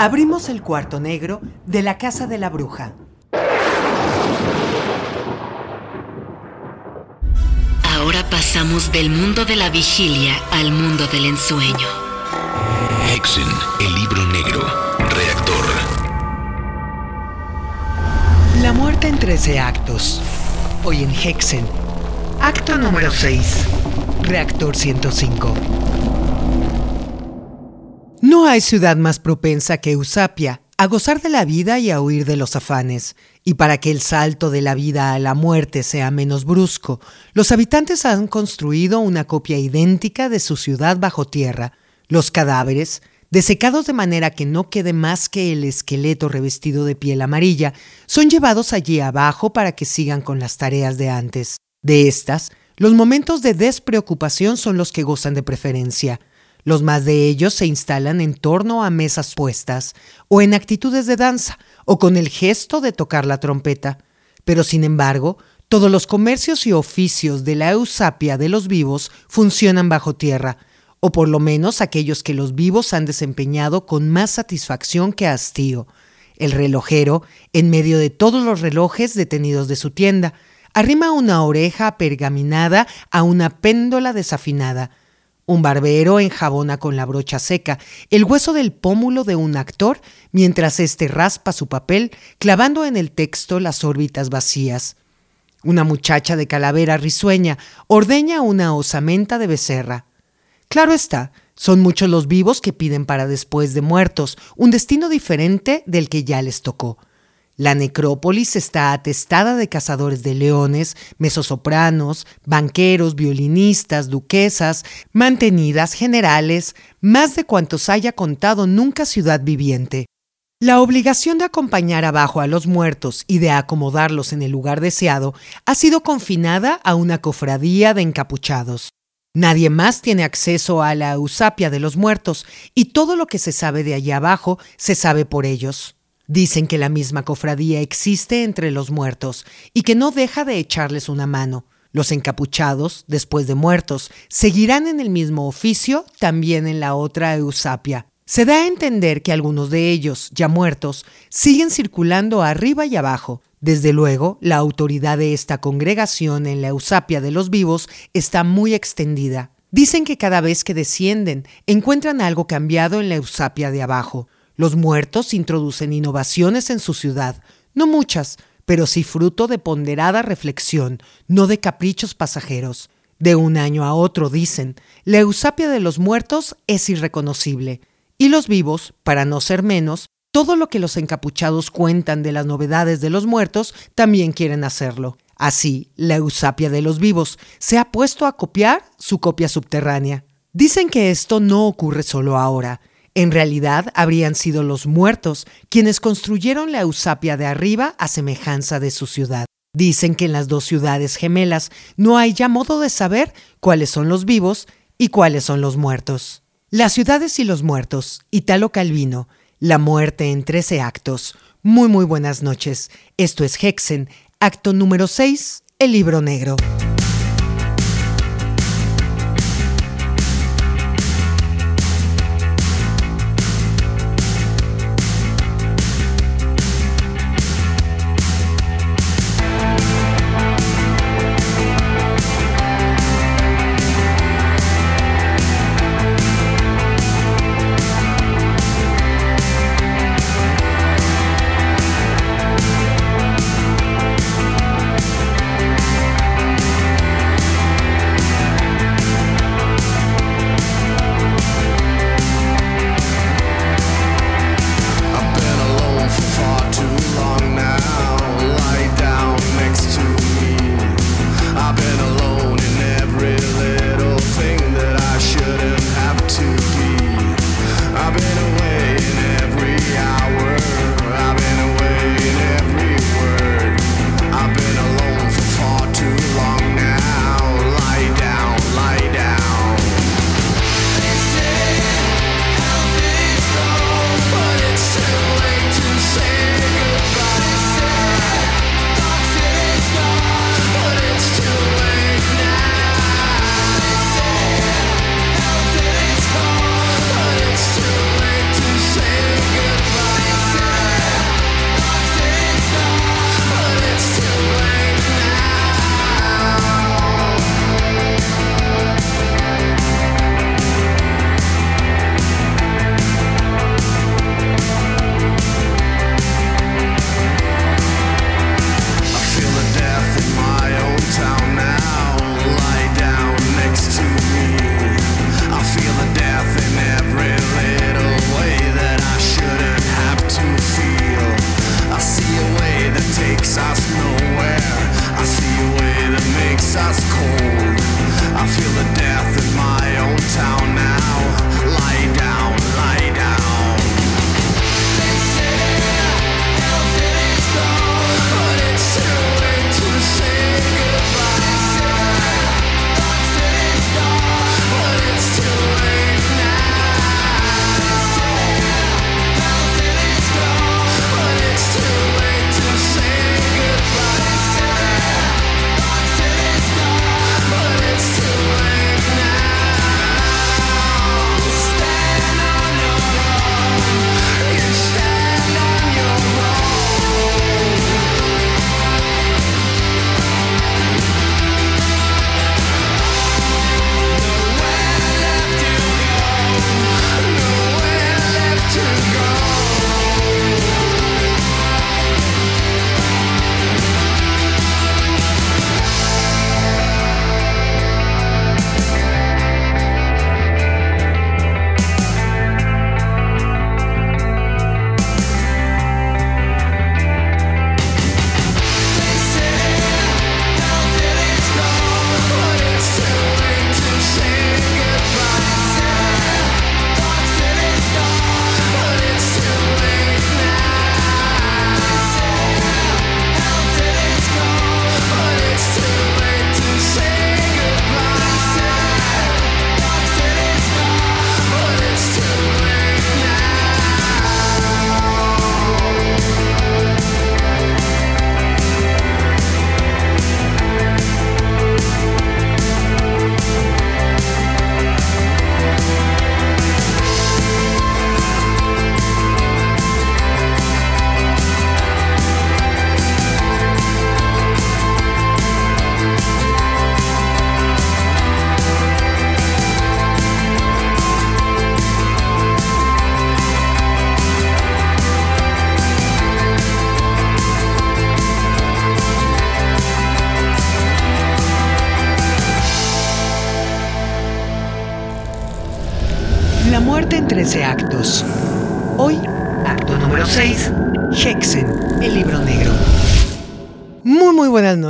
Abrimos el cuarto negro de la casa de la bruja. Ahora pasamos del mundo de la vigilia al mundo del ensueño. Hexen, el libro negro. Reactor. La muerte en 13 actos. Hoy en Hexen. Acto número 6. Reactor 105. No hay ciudad más propensa que Eusapia a gozar de la vida y a huir de los afanes. Y para que el salto de la vida a la muerte sea menos brusco, los habitantes han construido una copia idéntica de su ciudad bajo tierra. Los cadáveres, desecados de manera que no quede más que el esqueleto revestido de piel amarilla, son llevados allí abajo para que sigan con las tareas de antes. De estas, los momentos de despreocupación son los que gozan de preferencia. Los más de ellos se instalan en torno a mesas puestas, o en actitudes de danza, o con el gesto de tocar la trompeta. Pero sin embargo, todos los comercios y oficios de la Eusapia de los vivos funcionan bajo tierra, o por lo menos aquellos que los vivos han desempeñado con más satisfacción que hastío. El relojero, en medio de todos los relojes detenidos de su tienda, arrima una oreja pergaminada a una péndola desafinada, un barbero enjabona con la brocha seca el hueso del pómulo de un actor mientras éste raspa su papel, clavando en el texto las órbitas vacías. Una muchacha de calavera risueña ordeña una osamenta de becerra. Claro está, son muchos los vivos que piden para después de muertos un destino diferente del que ya les tocó. La necrópolis está atestada de cazadores de leones, mesosopranos, banqueros, violinistas, duquesas, mantenidas, generales, más de cuantos haya contado nunca ciudad viviente. La obligación de acompañar abajo a los muertos y de acomodarlos en el lugar deseado ha sido confinada a una cofradía de encapuchados. Nadie más tiene acceso a la eusapia de los muertos y todo lo que se sabe de allá abajo se sabe por ellos. Dicen que la misma cofradía existe entre los muertos y que no deja de echarles una mano. Los encapuchados, después de muertos, seguirán en el mismo oficio también en la otra Eusapia. Se da a entender que algunos de ellos, ya muertos, siguen circulando arriba y abajo. Desde luego, la autoridad de esta congregación en la Eusapia de los vivos está muy extendida. Dicen que cada vez que descienden encuentran algo cambiado en la Eusapia de abajo. Los muertos introducen innovaciones en su ciudad, no muchas, pero sí fruto de ponderada reflexión, no de caprichos pasajeros. De un año a otro, dicen, la eusapia de los muertos es irreconocible. Y los vivos, para no ser menos, todo lo que los encapuchados cuentan de las novedades de los muertos, también quieren hacerlo. Así, la eusapia de los vivos se ha puesto a copiar su copia subterránea. Dicen que esto no ocurre solo ahora, en realidad habrían sido los muertos quienes construyeron la Eusapia de arriba a semejanza de su ciudad. Dicen que en las dos ciudades gemelas no hay ya modo de saber cuáles son los vivos y cuáles son los muertos. Las ciudades y los muertos, Italo Calvino, La muerte en trece actos. Muy muy buenas noches. Esto es Hexen, acto número 6, el libro negro.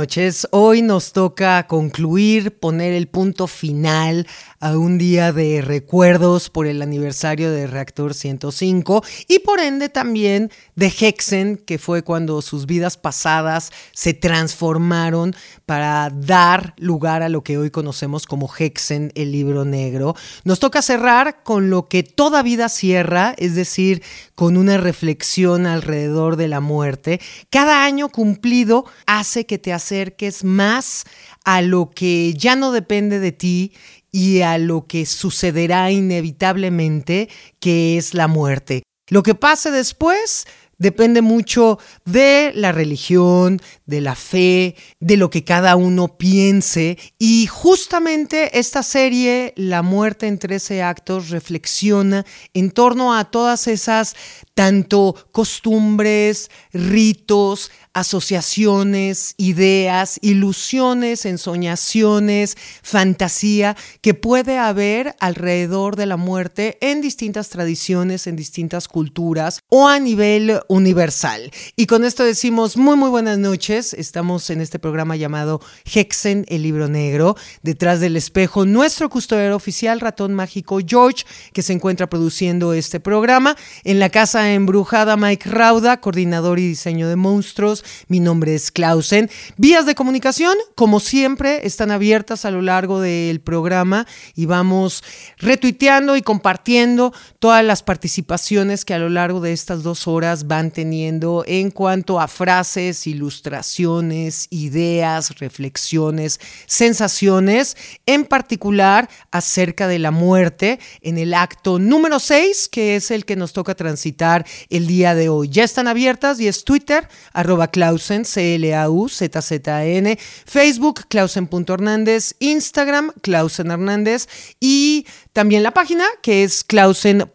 Noches. Hoy nos toca concluir, poner el punto final a un día de recuerdos por el aniversario de Reactor 105 y por ende también de Hexen, que fue cuando sus vidas pasadas se transformaron para dar lugar a lo que hoy conocemos como Hexen, el libro negro. Nos toca cerrar con lo que toda vida cierra, es decir, con una reflexión alrededor de la muerte. Cada año cumplido hace que te acerques más a lo que ya no depende de ti y a lo que sucederá inevitablemente, que es la muerte. Lo que pase después depende mucho de la religión, de la fe, de lo que cada uno piense. Y justamente esta serie, La muerte en 13 actos, reflexiona en torno a todas esas tanto costumbres, ritos, asociaciones, ideas, ilusiones, ensoñaciones, fantasía que puede haber alrededor de la muerte en distintas tradiciones, en distintas culturas o a nivel universal. Y con esto decimos muy muy buenas noches. Estamos en este programa llamado Hexen, el libro negro. Detrás del espejo, nuestro custodiero oficial, ratón mágico George, que se encuentra produciendo este programa. En la casa embrujada, Mike Rauda, coordinador y diseño de monstruos. Mi nombre es Clausen. Vías de comunicación, como siempre, están abiertas a lo largo del programa y vamos retuiteando y compartiendo todas las participaciones que a lo largo de estas dos horas van teniendo en cuanto a frases, ilustraciones, ideas, reflexiones, sensaciones, en particular acerca de la muerte en el acto número 6, que es el que nos toca transitar el día de hoy. Ya están abiertas y es Twitter, arroba Clausen, C-L-A-U-Z-Z-N, Facebook, Clausen.hernández, Instagram, Clausen Hernández y también la página que es clausen.org.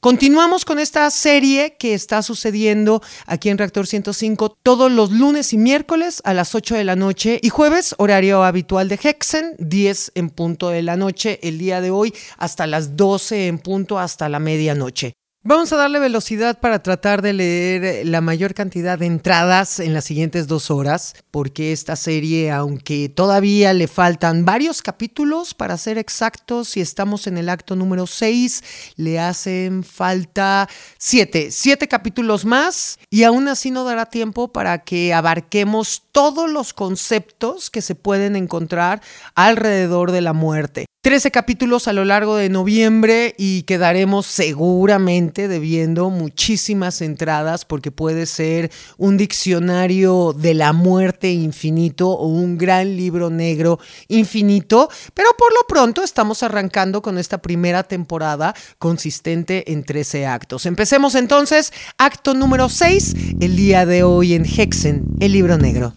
Continuamos con esta serie que está sucediendo aquí en Reactor 105 todos los lunes y miércoles a las 8 de la noche y jueves, horario habitual de Hexen, 10 en punto de la noche el día de hoy hasta las 12 en punto hasta la medianoche. Vamos a darle velocidad para tratar de leer la mayor cantidad de entradas en las siguientes dos horas, porque esta serie, aunque todavía le faltan varios capítulos, para ser exactos, si estamos en el acto número 6, le hacen falta siete, siete capítulos más, y aún así no dará tiempo para que abarquemos todos los conceptos que se pueden encontrar alrededor de la muerte. 13 capítulos a lo largo de noviembre y quedaremos seguramente debiendo muchísimas entradas porque puede ser un diccionario de la muerte infinito o un gran libro negro infinito, pero por lo pronto estamos arrancando con esta primera temporada consistente en 13 actos. Empecemos entonces, acto número 6, el día de hoy en Hexen, el libro negro.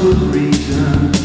for reason.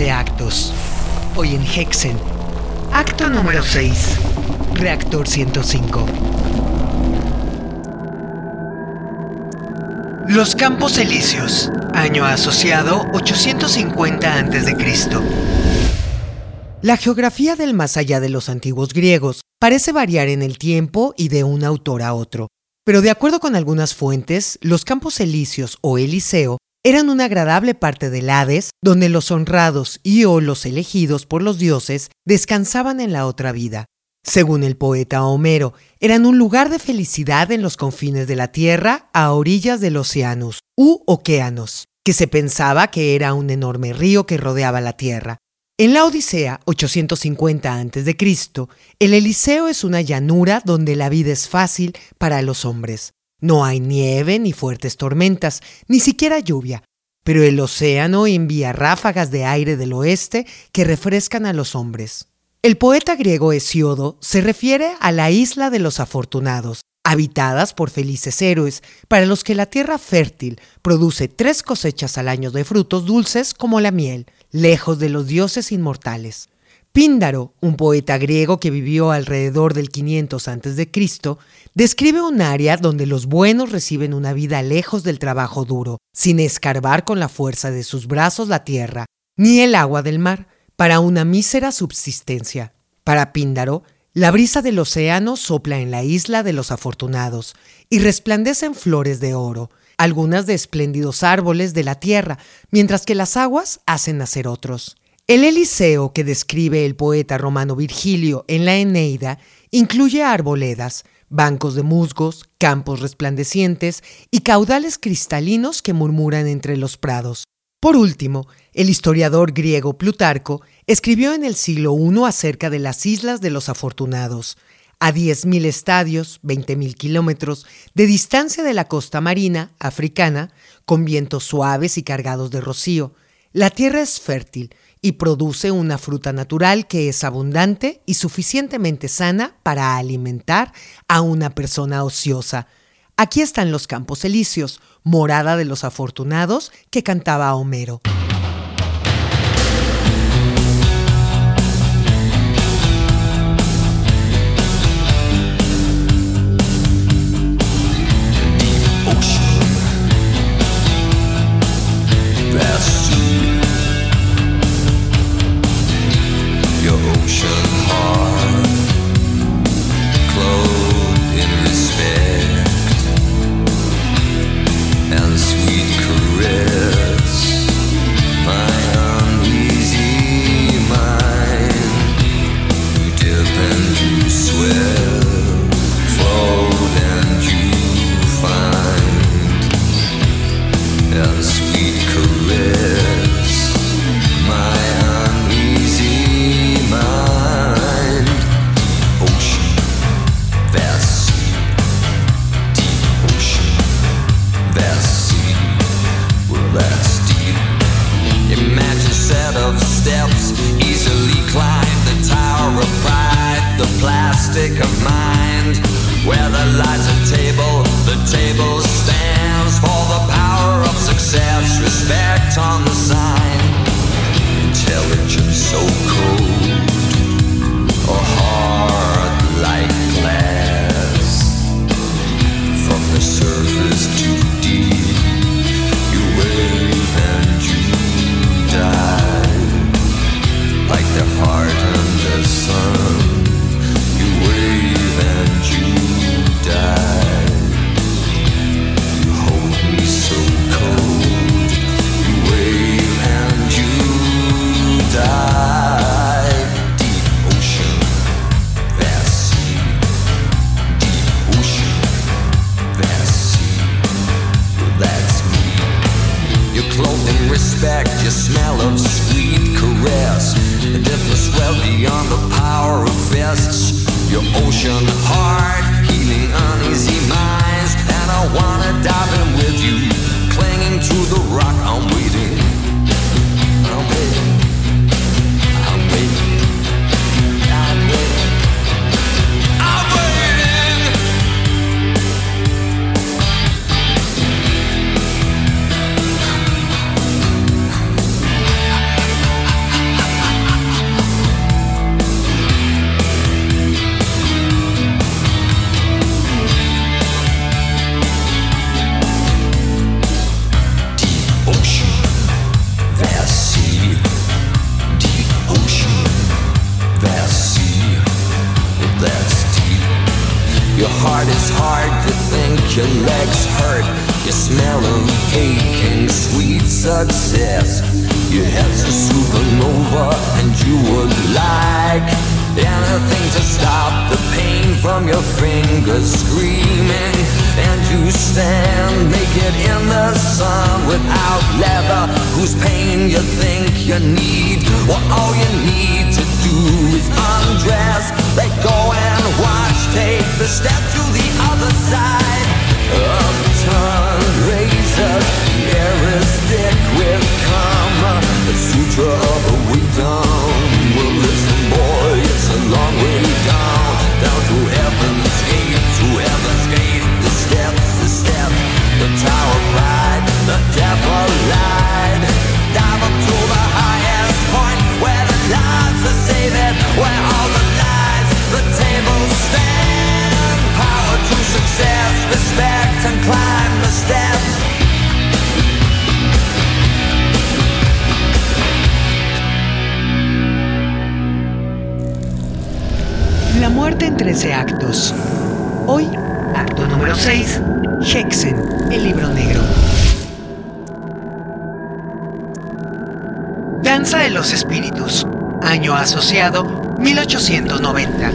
13 actos. Hoy en Hexen. Acto número 6. Reactor 105. Los Campos Elíseos. Año asociado 850 a.C. La geografía del más allá de los antiguos griegos parece variar en el tiempo y de un autor a otro. Pero de acuerdo con algunas fuentes, los Campos Elíseos o Eliseo eran una agradable parte del Hades, donde los honrados y o los elegidos por los dioses descansaban en la otra vida. Según el poeta Homero, eran un lugar de felicidad en los confines de la tierra a orillas del océanos, u océanos, que se pensaba que era un enorme río que rodeaba la tierra. En la Odisea 850 a.C., el Eliseo es una llanura donde la vida es fácil para los hombres. No hay nieve ni fuertes tormentas, ni siquiera lluvia, pero el océano envía ráfagas de aire del oeste que refrescan a los hombres. El poeta griego Hesiodo se refiere a la isla de los afortunados, habitadas por felices héroes, para los que la tierra fértil produce tres cosechas al año de frutos dulces como la miel, lejos de los dioses inmortales. Píndaro, un poeta griego que vivió alrededor del 500 a.C., describe un área donde los buenos reciben una vida lejos del trabajo duro, sin escarbar con la fuerza de sus brazos la tierra, ni el agua del mar, para una mísera subsistencia. Para Píndaro, la brisa del océano sopla en la isla de los afortunados y resplandecen flores de oro, algunas de espléndidos árboles de la tierra, mientras que las aguas hacen nacer otros. El Eliseo que describe el poeta romano Virgilio en la Eneida incluye arboledas, bancos de musgos, campos resplandecientes y caudales cristalinos que murmuran entre los prados. Por último, el historiador griego Plutarco escribió en el siglo I acerca de las Islas de los Afortunados, a 10.000 estadios, 20.000 kilómetros de distancia de la costa marina africana, con vientos suaves y cargados de rocío. La tierra es fértil y produce una fruta natural que es abundante y suficientemente sana para alimentar a una persona ociosa. Aquí están los campos elíseos, morada de los afortunados que cantaba Homero. 13 actos. Hoy, acto número 6, Hexen, el libro negro. Danza de los Espíritus. Año asociado 1890.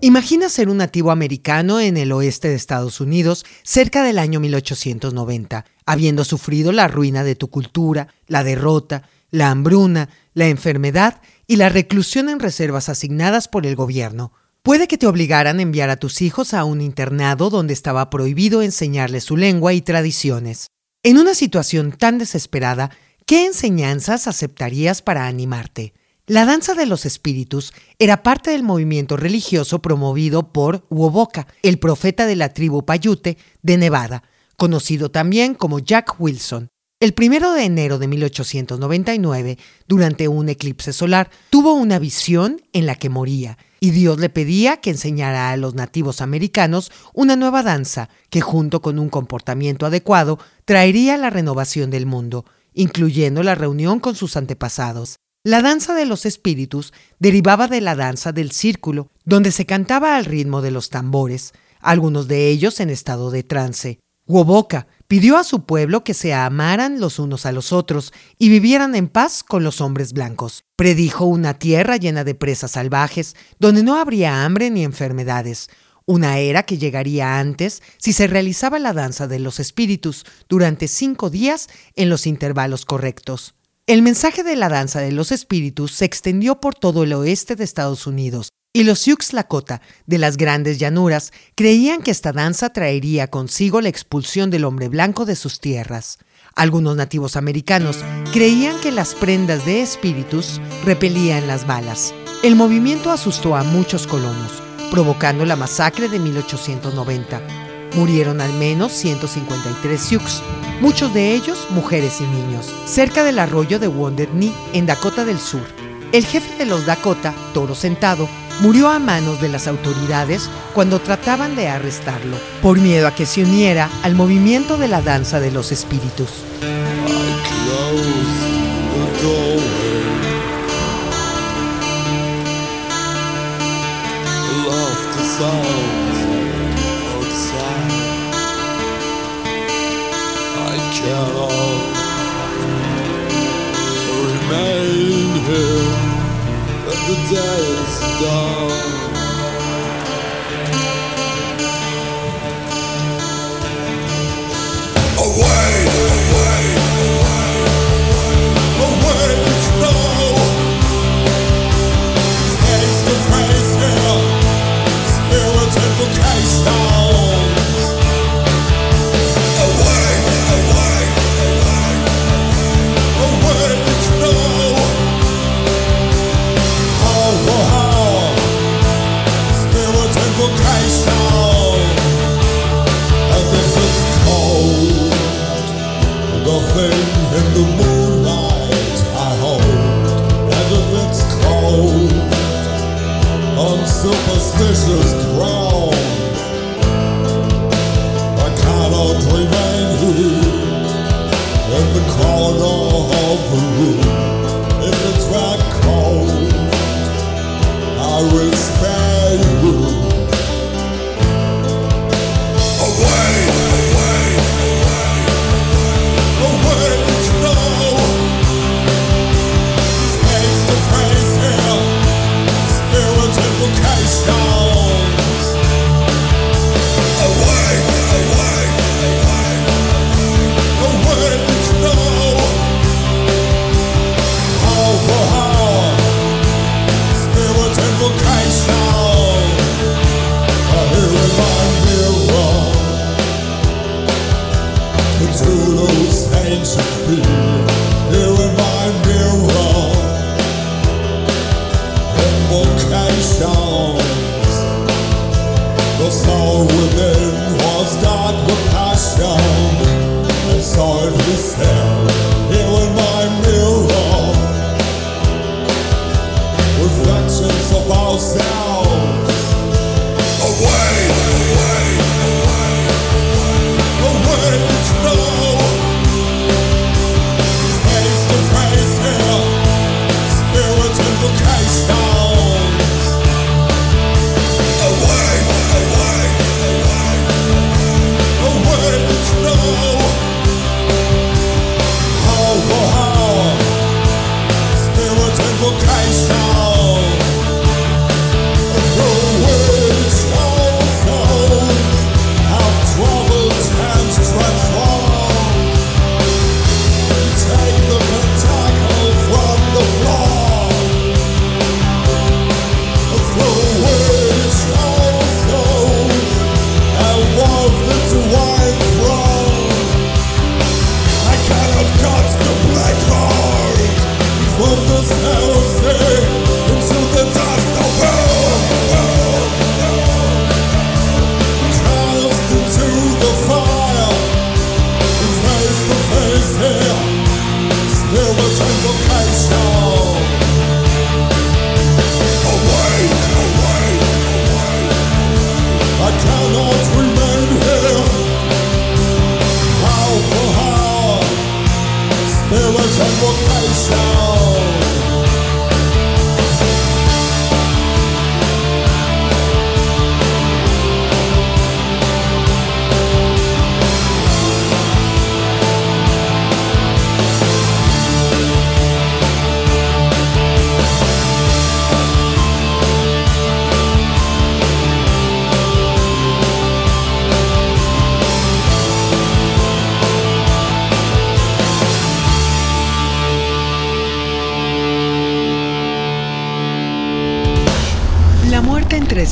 Imagina ser un nativo americano en el oeste de Estados Unidos cerca del año 1890, habiendo sufrido la ruina de tu cultura, la derrota, la hambruna, la enfermedad y la reclusión en reservas asignadas por el gobierno. Puede que te obligaran a enviar a tus hijos a un internado donde estaba prohibido enseñarles su lengua y tradiciones. En una situación tan desesperada, ¿qué enseñanzas aceptarías para animarte? La danza de los espíritus era parte del movimiento religioso promovido por Woboka, el profeta de la tribu Paiute de Nevada, conocido también como Jack Wilson. El primero de enero de 1899, durante un eclipse solar, tuvo una visión en la que moría y Dios le pedía que enseñara a los nativos americanos una nueva danza que junto con un comportamiento adecuado traería la renovación del mundo, incluyendo la reunión con sus antepasados. La danza de los espíritus derivaba de la danza del círculo, donde se cantaba al ritmo de los tambores, algunos de ellos en estado de trance. Woboka pidió a su pueblo que se amaran los unos a los otros y vivieran en paz con los hombres blancos. Predijo una tierra llena de presas salvajes, donde no habría hambre ni enfermedades, una era que llegaría antes si se realizaba la danza de los espíritus durante cinco días en los intervalos correctos. El mensaje de la danza de los espíritus se extendió por todo el oeste de Estados Unidos, y los Sioux Lakota de las grandes llanuras creían que esta danza traería consigo la expulsión del hombre blanco de sus tierras. Algunos nativos americanos creían que las prendas de espíritus repelían las balas. El movimiento asustó a muchos colonos, provocando la masacre de 1890. Murieron al menos 153 Sioux, muchos de ellos mujeres y niños, cerca del arroyo de Wounded Knee, en Dakota del Sur. El jefe de los Dakota, Toro Sentado, murió a manos de las autoridades cuando trataban de arrestarlo, por miedo a que se uniera al movimiento de la danza de los espíritus. The day is done.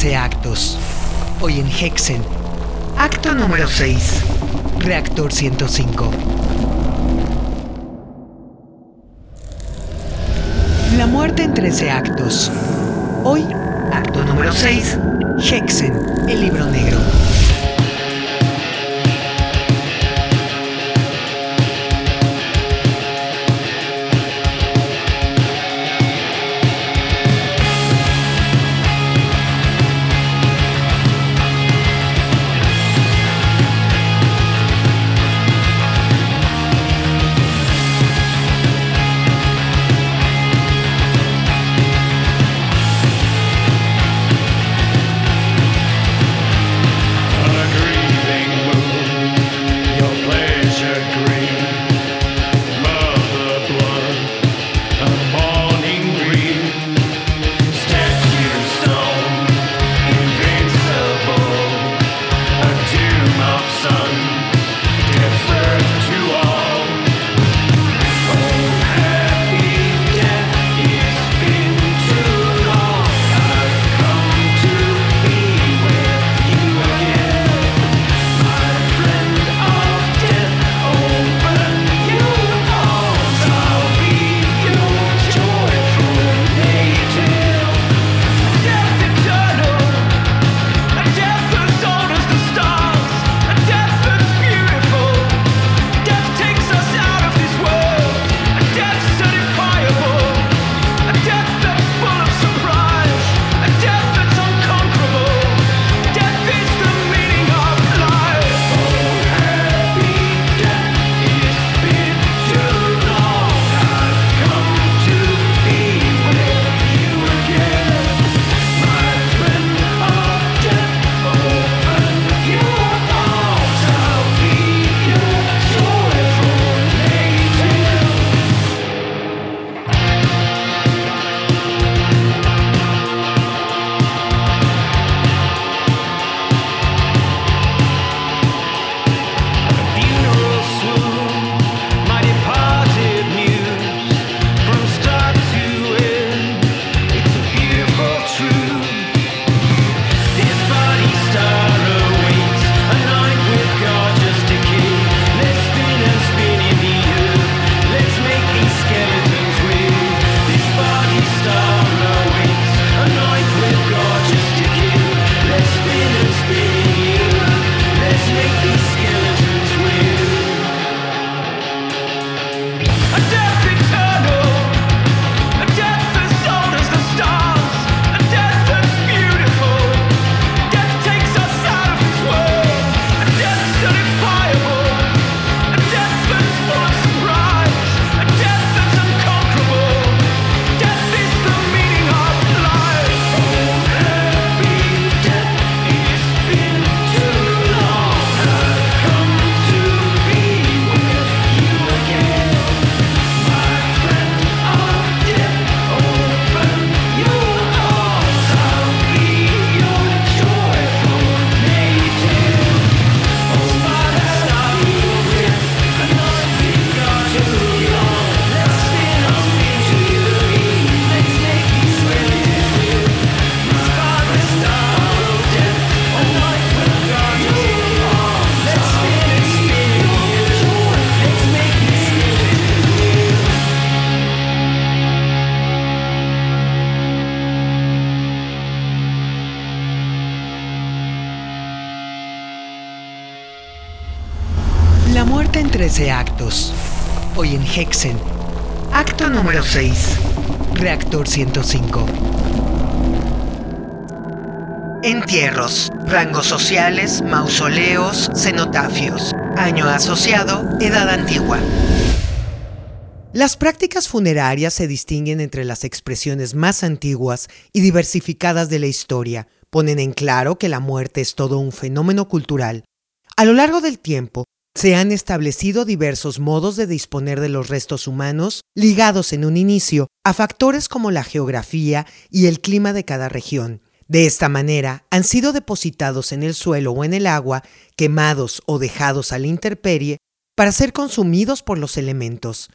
actos. Hoy en Hexen. Acto número 6. Reactor 105. La muerte en 13 actos. Hoy, acto número 6. Hexen, el libro negro. 105. Entierros, rangos sociales, mausoleos, cenotafios. Año asociado, edad antigua. Las prácticas funerarias se distinguen entre las expresiones más antiguas y diversificadas de la historia. Ponen en claro que la muerte es todo un fenómeno cultural. A lo largo del tiempo, se han establecido diversos modos de disponer de los restos humanos ligados en un inicio a factores como la geografía y el clima de cada región. De esta manera, han sido depositados en el suelo o en el agua, quemados o dejados a la intemperie para ser consumidos por los elementos.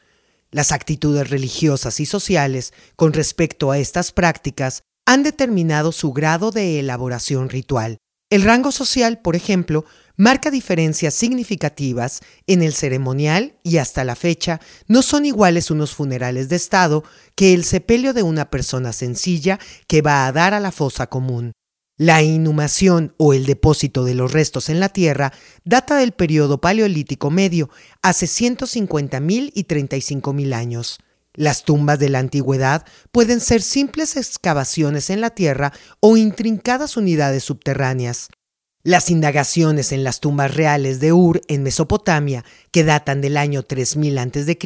Las actitudes religiosas y sociales con respecto a estas prácticas han determinado su grado de elaboración ritual. El rango social, por ejemplo, marca diferencias significativas en el ceremonial y hasta la fecha no son iguales unos funerales de Estado que el sepelio de una persona sencilla que va a dar a la fosa común. La inhumación o el depósito de los restos en la tierra data del periodo paleolítico medio, hace 150.000 y 35.000 años. Las tumbas de la antigüedad pueden ser simples excavaciones en la tierra o intrincadas unidades subterráneas. Las indagaciones en las tumbas reales de Ur en Mesopotamia, que datan del año 3000 a.C.,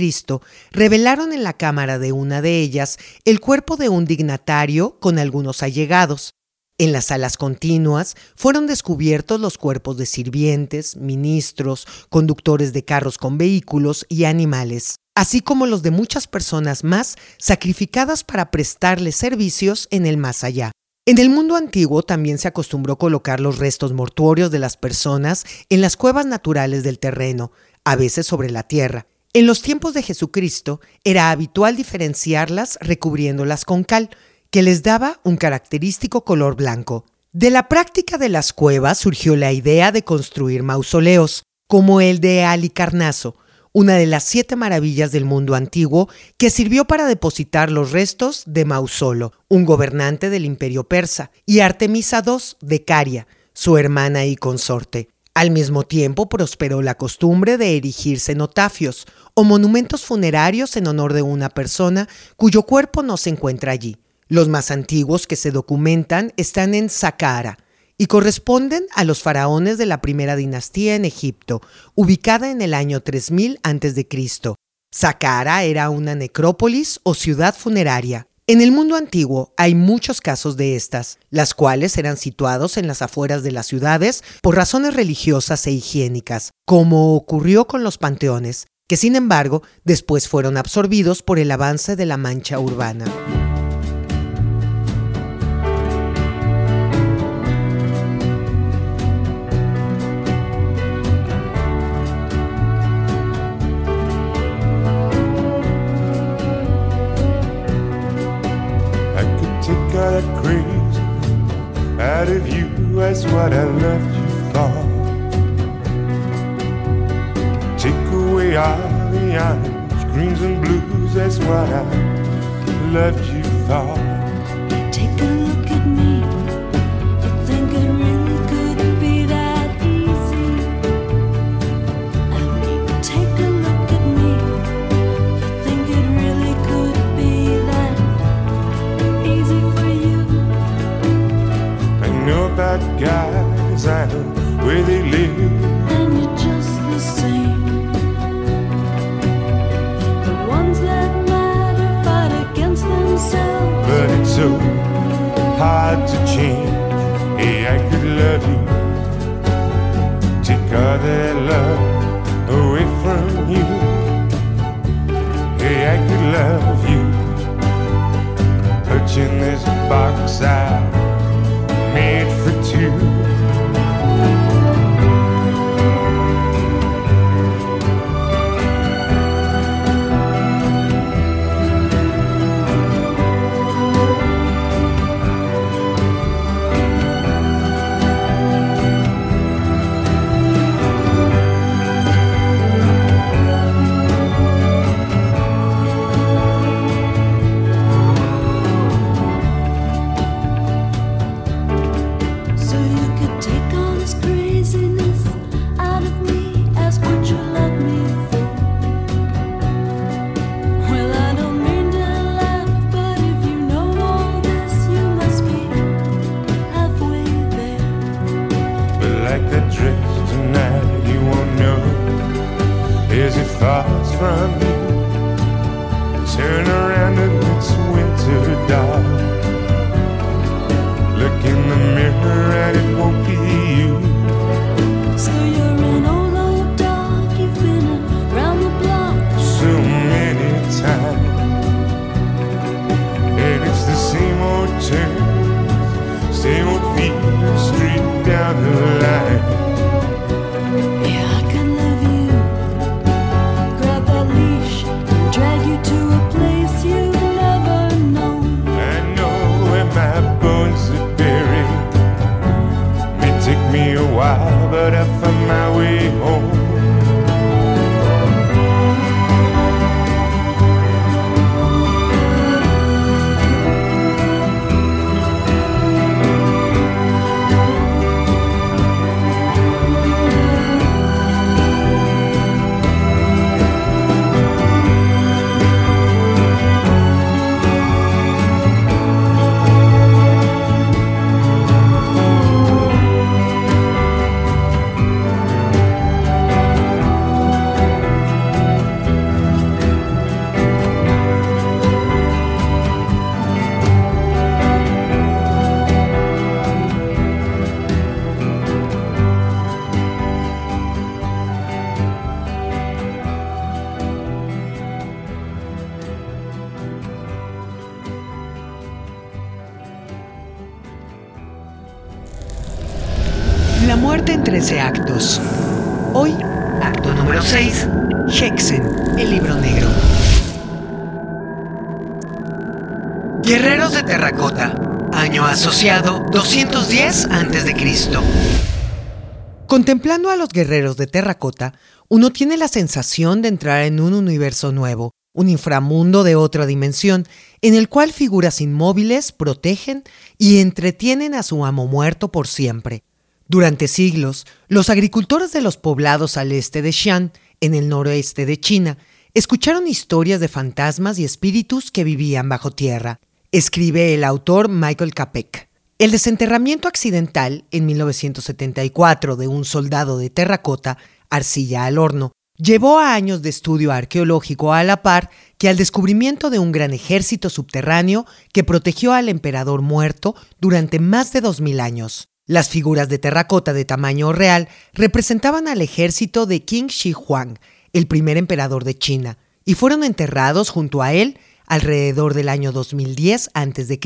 revelaron en la cámara de una de ellas el cuerpo de un dignatario con algunos allegados. En las salas continuas fueron descubiertos los cuerpos de sirvientes, ministros, conductores de carros con vehículos y animales, así como los de muchas personas más sacrificadas para prestarles servicios en el más allá. En el mundo antiguo también se acostumbró colocar los restos mortuorios de las personas en las cuevas naturales del terreno, a veces sobre la tierra. En los tiempos de Jesucristo era habitual diferenciarlas recubriéndolas con cal, que les daba un característico color blanco. De la práctica de las cuevas surgió la idea de construir mausoleos, como el de Alicarnaso, una de las siete maravillas del mundo antiguo que sirvió para depositar los restos de Mausolo, un gobernante del imperio persa, y Artemisa II de Caria, su hermana y consorte. Al mismo tiempo prosperó la costumbre de erigir cenotafios o monumentos funerarios en honor de una persona cuyo cuerpo no se encuentra allí. Los más antiguos que se documentan están en Saqqara y corresponden a los faraones de la primera dinastía en Egipto, ubicada en el año 3000 a.C. Saqqara era una necrópolis o ciudad funeraria. En el mundo antiguo hay muchos casos de estas, las cuales eran situados en las afueras de las ciudades por razones religiosas e higiénicas, como ocurrió con los panteones, que sin embargo después fueron absorbidos por el avance de la mancha urbana. What I left you for. Take away all the orange, greens, and blues. That's what I left you for. About guys, I know where they live. And you're just the same. The ones that matter fight against themselves. but it's so hard to change. Hey, I could love you, take all that love away from you. Hey, I could love you, put in this box I across from me. Turn around. 210 a.C. Contemplando a los guerreros de terracota, uno tiene la sensación de entrar en un universo nuevo, un inframundo de otra dimensión, en el cual figuras inmóviles protegen y entretienen a su amo muerto por siempre. Durante siglos, los agricultores de los poblados al este de Xi'an, en el noroeste de China, escucharon historias de fantasmas y espíritus que vivían bajo tierra. Escribe el autor Michael Capek. El desenterramiento accidental en 1974 de un soldado de terracota, arcilla al horno, llevó a años de estudio arqueológico a la par que al descubrimiento de un gran ejército subterráneo que protegió al emperador muerto durante más de 2000 años. Las figuras de terracota de tamaño real representaban al ejército de Qin Shi Huang, el primer emperador de China, y fueron enterrados junto a él alrededor del año 2010 a.C.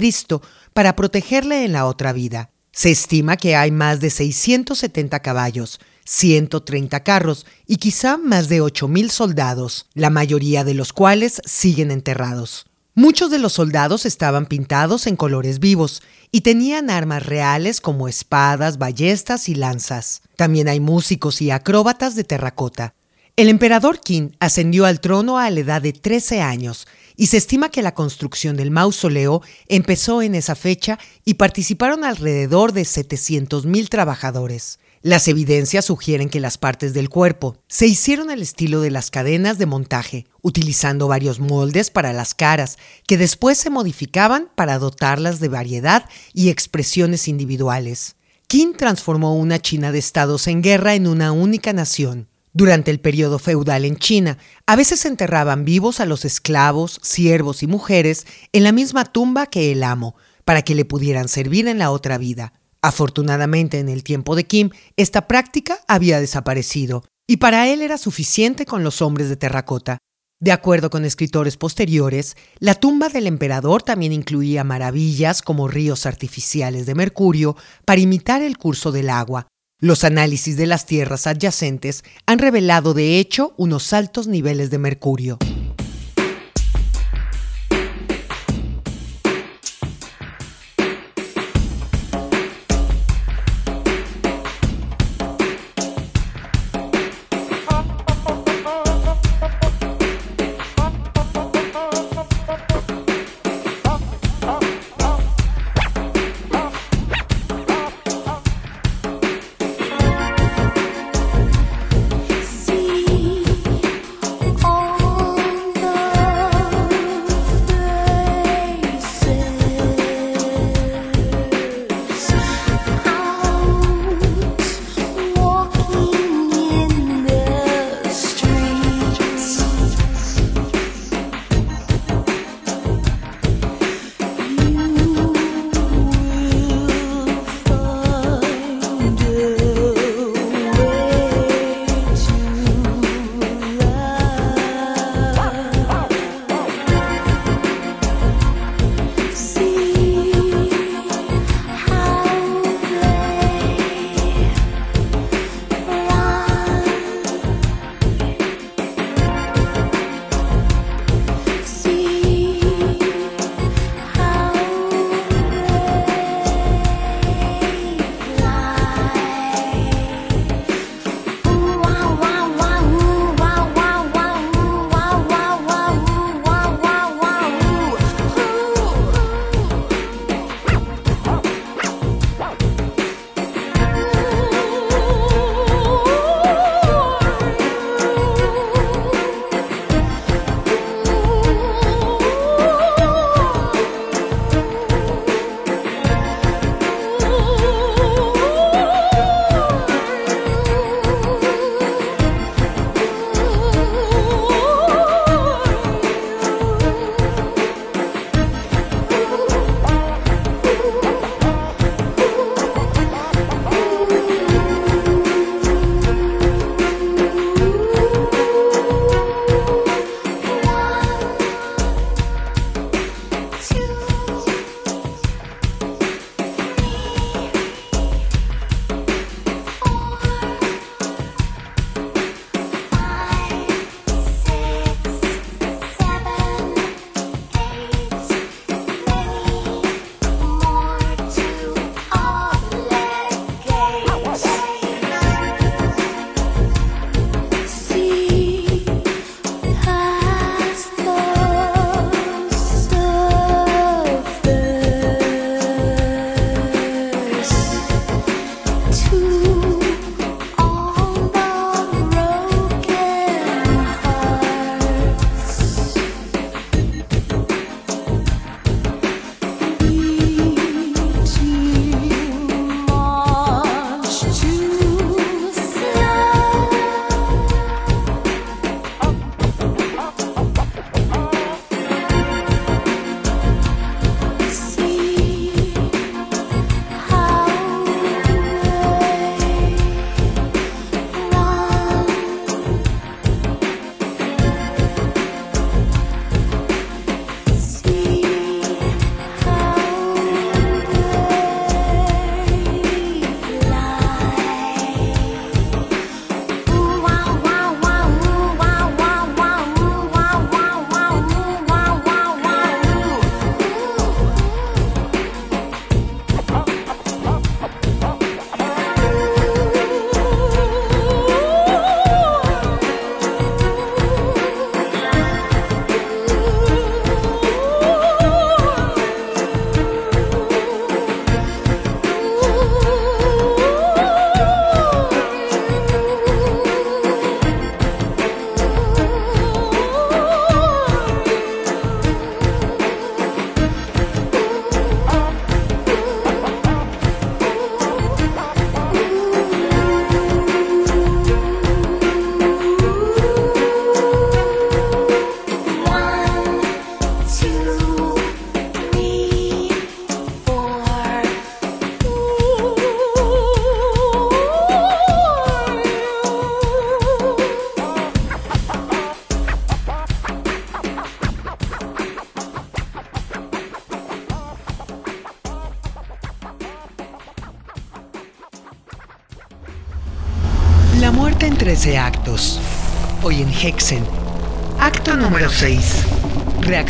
para protegerle en la otra vida. Se estima que hay más de 670 caballos, 130 carros y quizá más de 8.000 soldados, la mayoría de los cuales siguen enterrados. Muchos de los soldados estaban pintados en colores vivos y tenían armas reales como espadas, ballestas y lanzas. También hay músicos y acróbatas de terracota. El emperador Qin ascendió al trono a la edad de 13 años y se estima que la construcción del mausoleo empezó en esa fecha y participaron alrededor de 700.000 trabajadores. Las evidencias sugieren que las partes del cuerpo se hicieron al estilo de las cadenas de montaje, utilizando varios moldes para las caras, que después se modificaban para dotarlas de variedad y expresiones individuales. Qin transformó una China de estados en guerra en una única nación. Durante el periodo feudal en China, a veces enterraban vivos a los esclavos, siervos y mujeres en la misma tumba que el amo, para que le pudieran servir en la otra vida. Afortunadamente, en el tiempo de Kim, esta práctica había desaparecido, y para él era suficiente con los hombres de terracota. De acuerdo con escritores posteriores, la tumba del emperador también incluía maravillas como ríos artificiales de mercurio para imitar el curso del agua. Los análisis de las tierras adyacentes han revelado de hecho unos altos niveles de mercurio.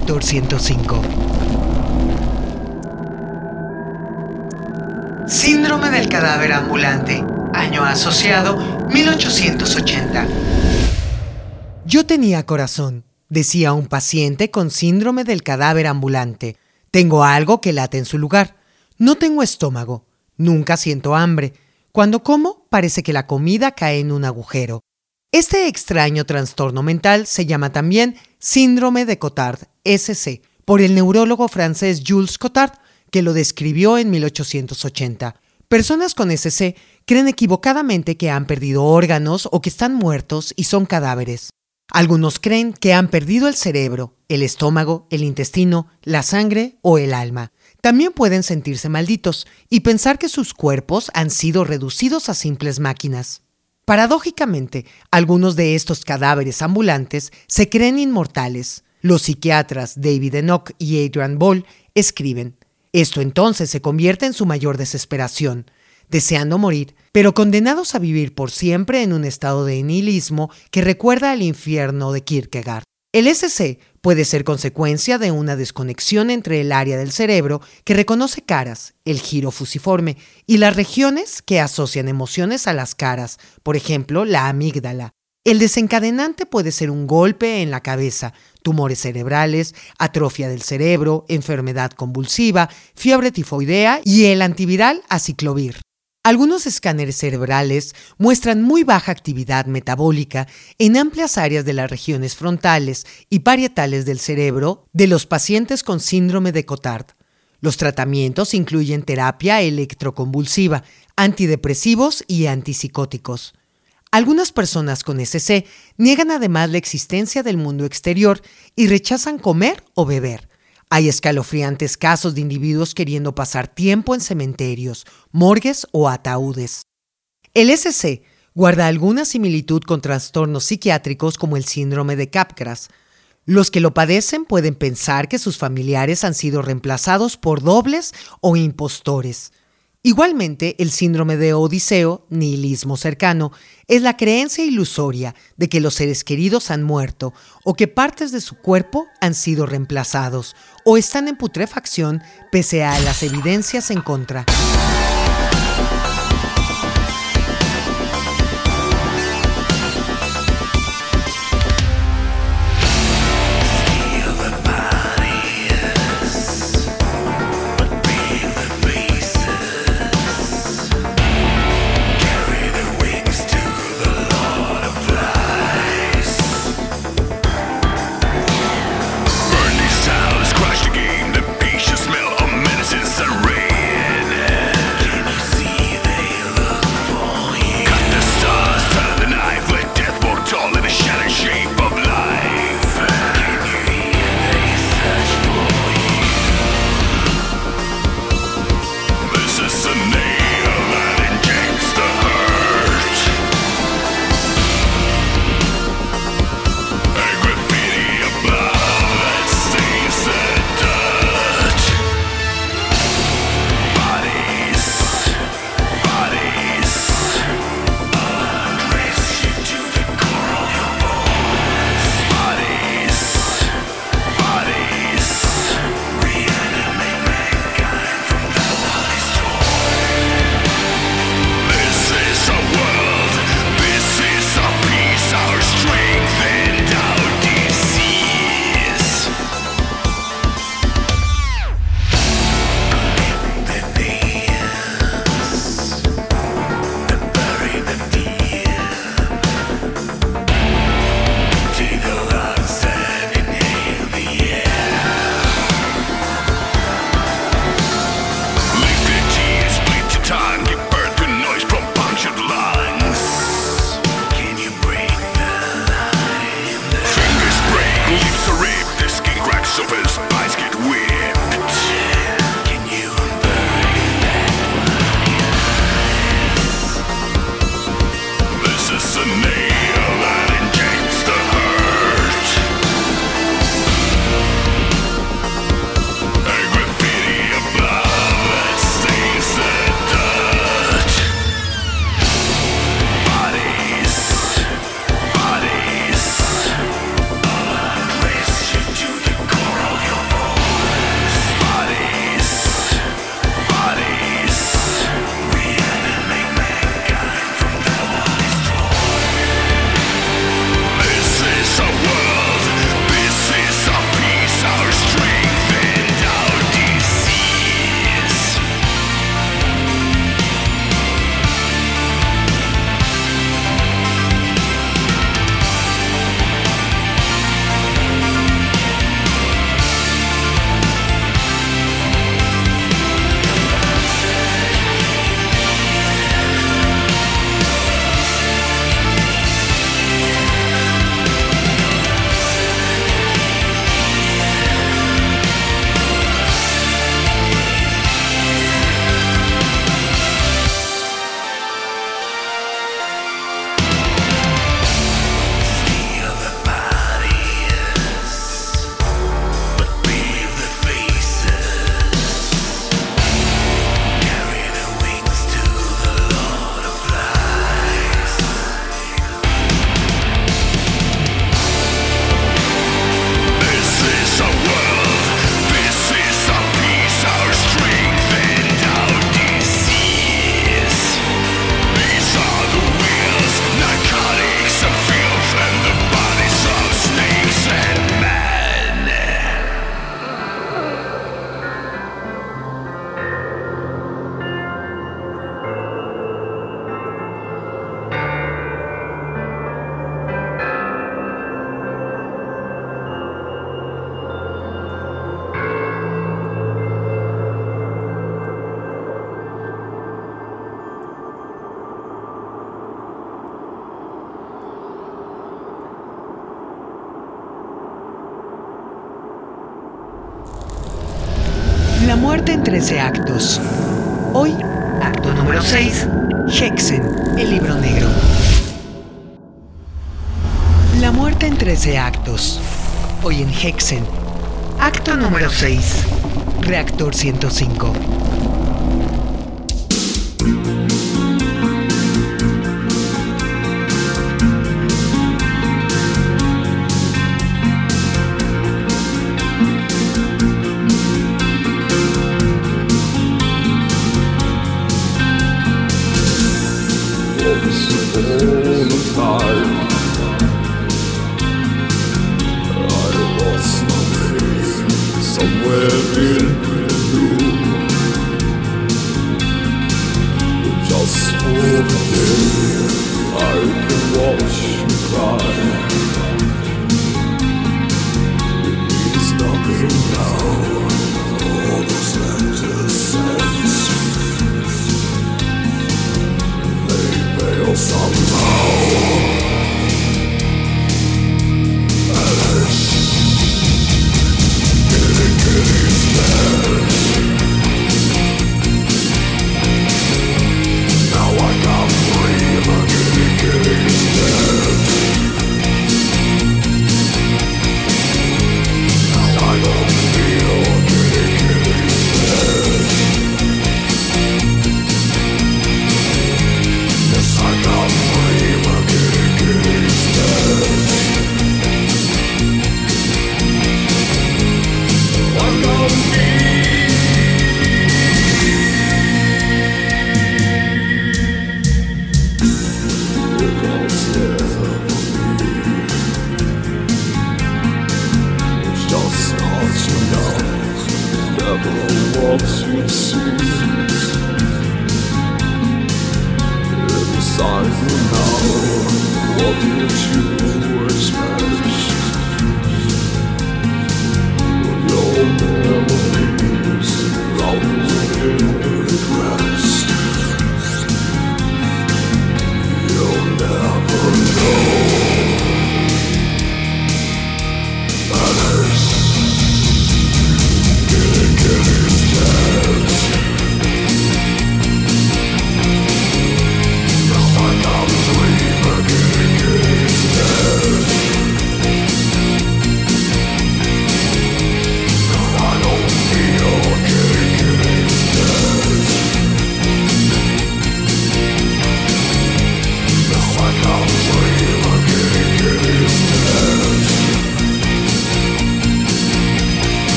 Reactor 105. Síndrome del cadáver ambulante. Año asociado 1880. Yo tenía corazón, decía un paciente con síndrome del cadáver ambulante. Tengo algo que late en su lugar. No tengo estómago. Nunca siento hambre. Cuando como, parece que la comida cae en un agujero. Este extraño trastorno mental se llama también síndrome de Cotard, SC, por el neurólogo francés Jules Cotard, que lo describió en 1880. Personas con SC creen equivocadamente que han perdido órganos o que están muertos y son cadáveres. Algunos creen que han perdido el cerebro, el estómago, el intestino, la sangre o el alma. También pueden sentirse malditos y pensar que sus cuerpos han sido reducidos a simples máquinas. Paradójicamente, algunos de estos cadáveres ambulantes se creen inmortales. Los psiquiatras David Enoch y Adrian Ball escriben, esto entonces se convierte en su mayor desesperación, deseando morir, pero condenados a vivir por siempre en un estado de nihilismo que recuerda al infierno de Kierkegaard. El SC puede ser consecuencia de una desconexión entre el área del cerebro que reconoce caras, el giro fusiforme, y las regiones que asocian emociones a las caras, por ejemplo, la amígdala. El desencadenante puede ser un golpe en la cabeza, tumores cerebrales, atrofia del cerebro, enfermedad convulsiva, fiebre tifoidea y el antiviral aciclovir. Algunos escáneres cerebrales muestran muy baja actividad metabólica en amplias áreas de las regiones frontales y parietales del cerebro de los pacientes con síndrome de Cotard. Los tratamientos incluyen terapia electroconvulsiva, antidepresivos y antipsicóticos. Algunas personas con SC niegan además la existencia del mundo exterior y rechazan comer o beber. Hay escalofriantes casos de individuos queriendo pasar tiempo en cementerios, morgues o ataúdes. El SC guarda alguna similitud con trastornos psiquiátricos como el síndrome de Capgras. Los que lo padecen pueden pensar que sus familiares han sido reemplazados por dobles o impostores. Igualmente, el síndrome de Odiseo, nihilismo cercano, es la creencia ilusoria de que los seres queridos han muerto o que partes de su cuerpo han sido reemplazados o están en putrefacción pese a las evidencias en contra.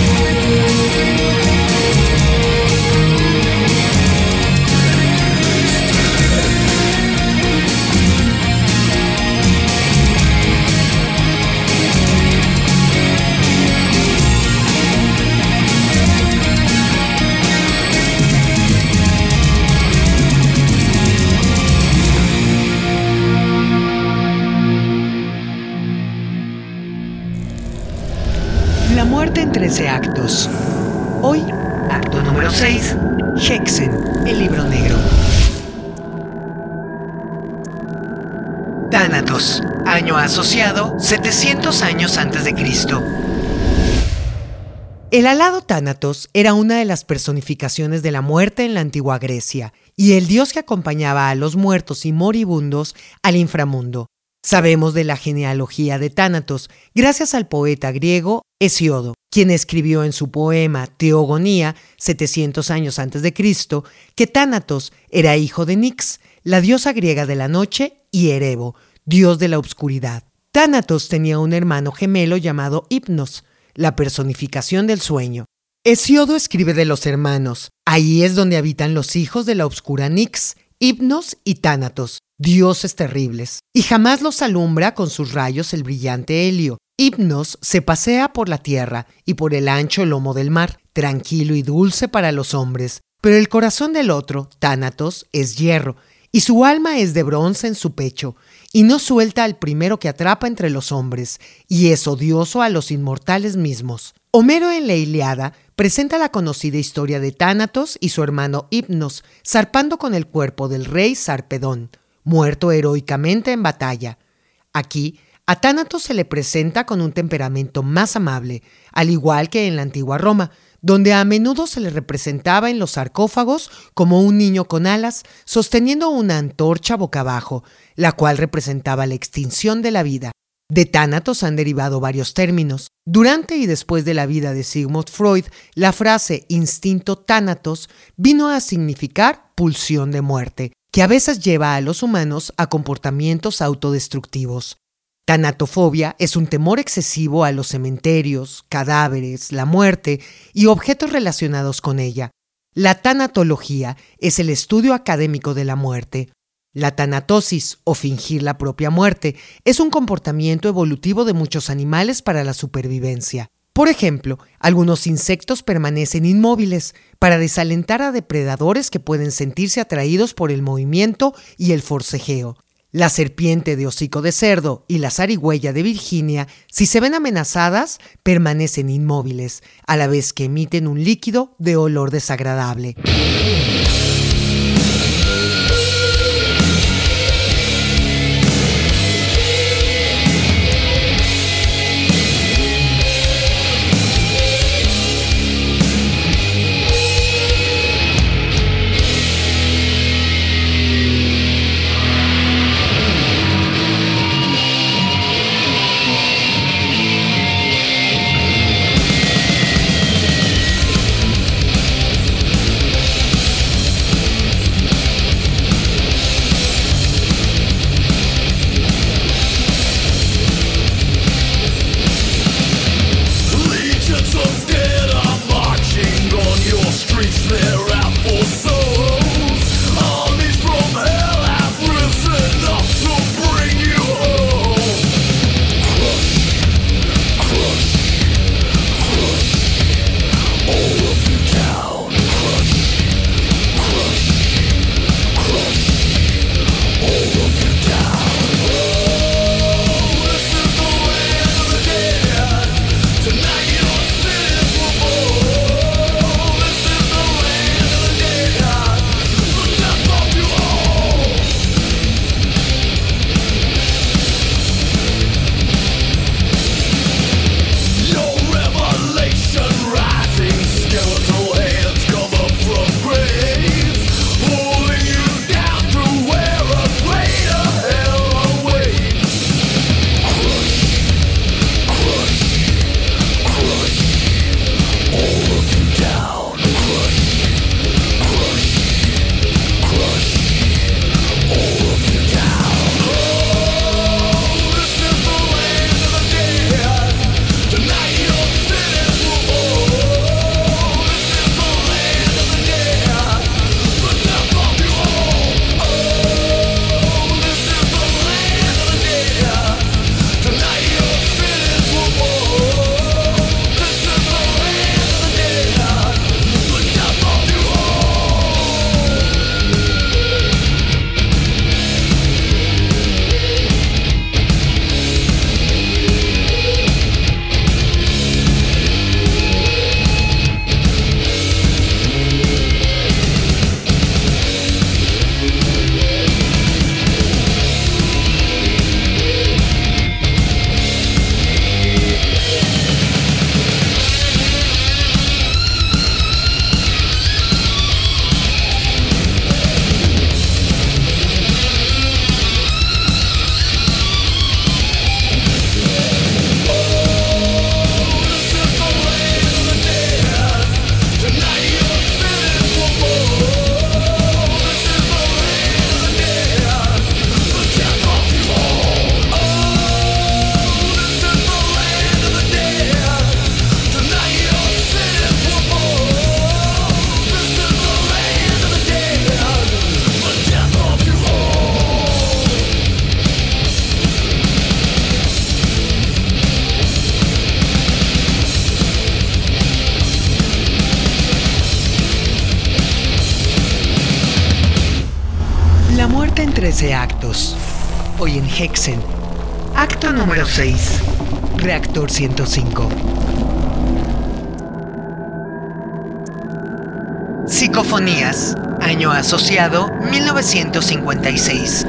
La 700 años antes de Cristo. El alado Tánatos era una de las personificaciones de la muerte en la antigua Grecia y el dios que acompañaba a los muertos y moribundos al inframundo. Sabemos de la genealogía de Tánatos gracias al poeta griego Hesiodo, quien escribió en su poema Teogonía, 700 años antes de Cristo, que Tánatos era hijo de Nix, la diosa griega de la noche, y Erebo, dios de la obscuridad. Tánatos tenía un hermano gemelo llamado Hipnos, la personificación del sueño. Hesiodo escribe de los hermanos. Ahí es donde habitan los hijos de la obscura Nix, Hipnos y Tánatos, dioses terribles. Y jamás los alumbra con sus rayos el brillante helio. Hipnos se pasea por la tierra y por el ancho lomo del mar, tranquilo y dulce para los hombres. Pero el corazón del otro, Tánatos, es hierro, y su alma es de bronce en su pecho, y no suelta al primero que atrapa entre los hombres, y es odioso a los inmortales mismos. Homero en la Iliada presenta la conocida historia de Tánatos y su hermano Hipnos, zarpando con el cuerpo del rey Sarpedón, muerto heroicamente en batalla. Aquí, a Tánatos se le presenta con un temperamento más amable, al igual que en la antigua Roma, donde a menudo se le representaba en los sarcófagos como un niño con alas sosteniendo una antorcha boca abajo, la cual representaba la extinción de la vida. De tánatos han derivado varios términos. Durante y después de la vida de Sigmund Freud, la frase instinto tánatos vino a significar pulsión de muerte, que a veces lleva a los humanos a comportamientos autodestructivos. Tanatofobia es un temor excesivo a los cementerios, cadáveres, la muerte y objetos relacionados con ella. La tanatología es el estudio académico de la muerte. La tanatosis, o fingir la propia muerte, es un comportamiento evolutivo de muchos animales para la supervivencia. Por ejemplo, algunos insectos permanecen inmóviles para desalentar a depredadores que pueden sentirse atraídos por el movimiento y el forcejeo. La serpiente de hocico de cerdo y la zarigüeya de Virginia, si se ven amenazadas, permanecen inmóviles, a la vez que emiten un líquido de olor desagradable. Acto número 6. Reactor 105. Psicofonías. Año asociado 1956.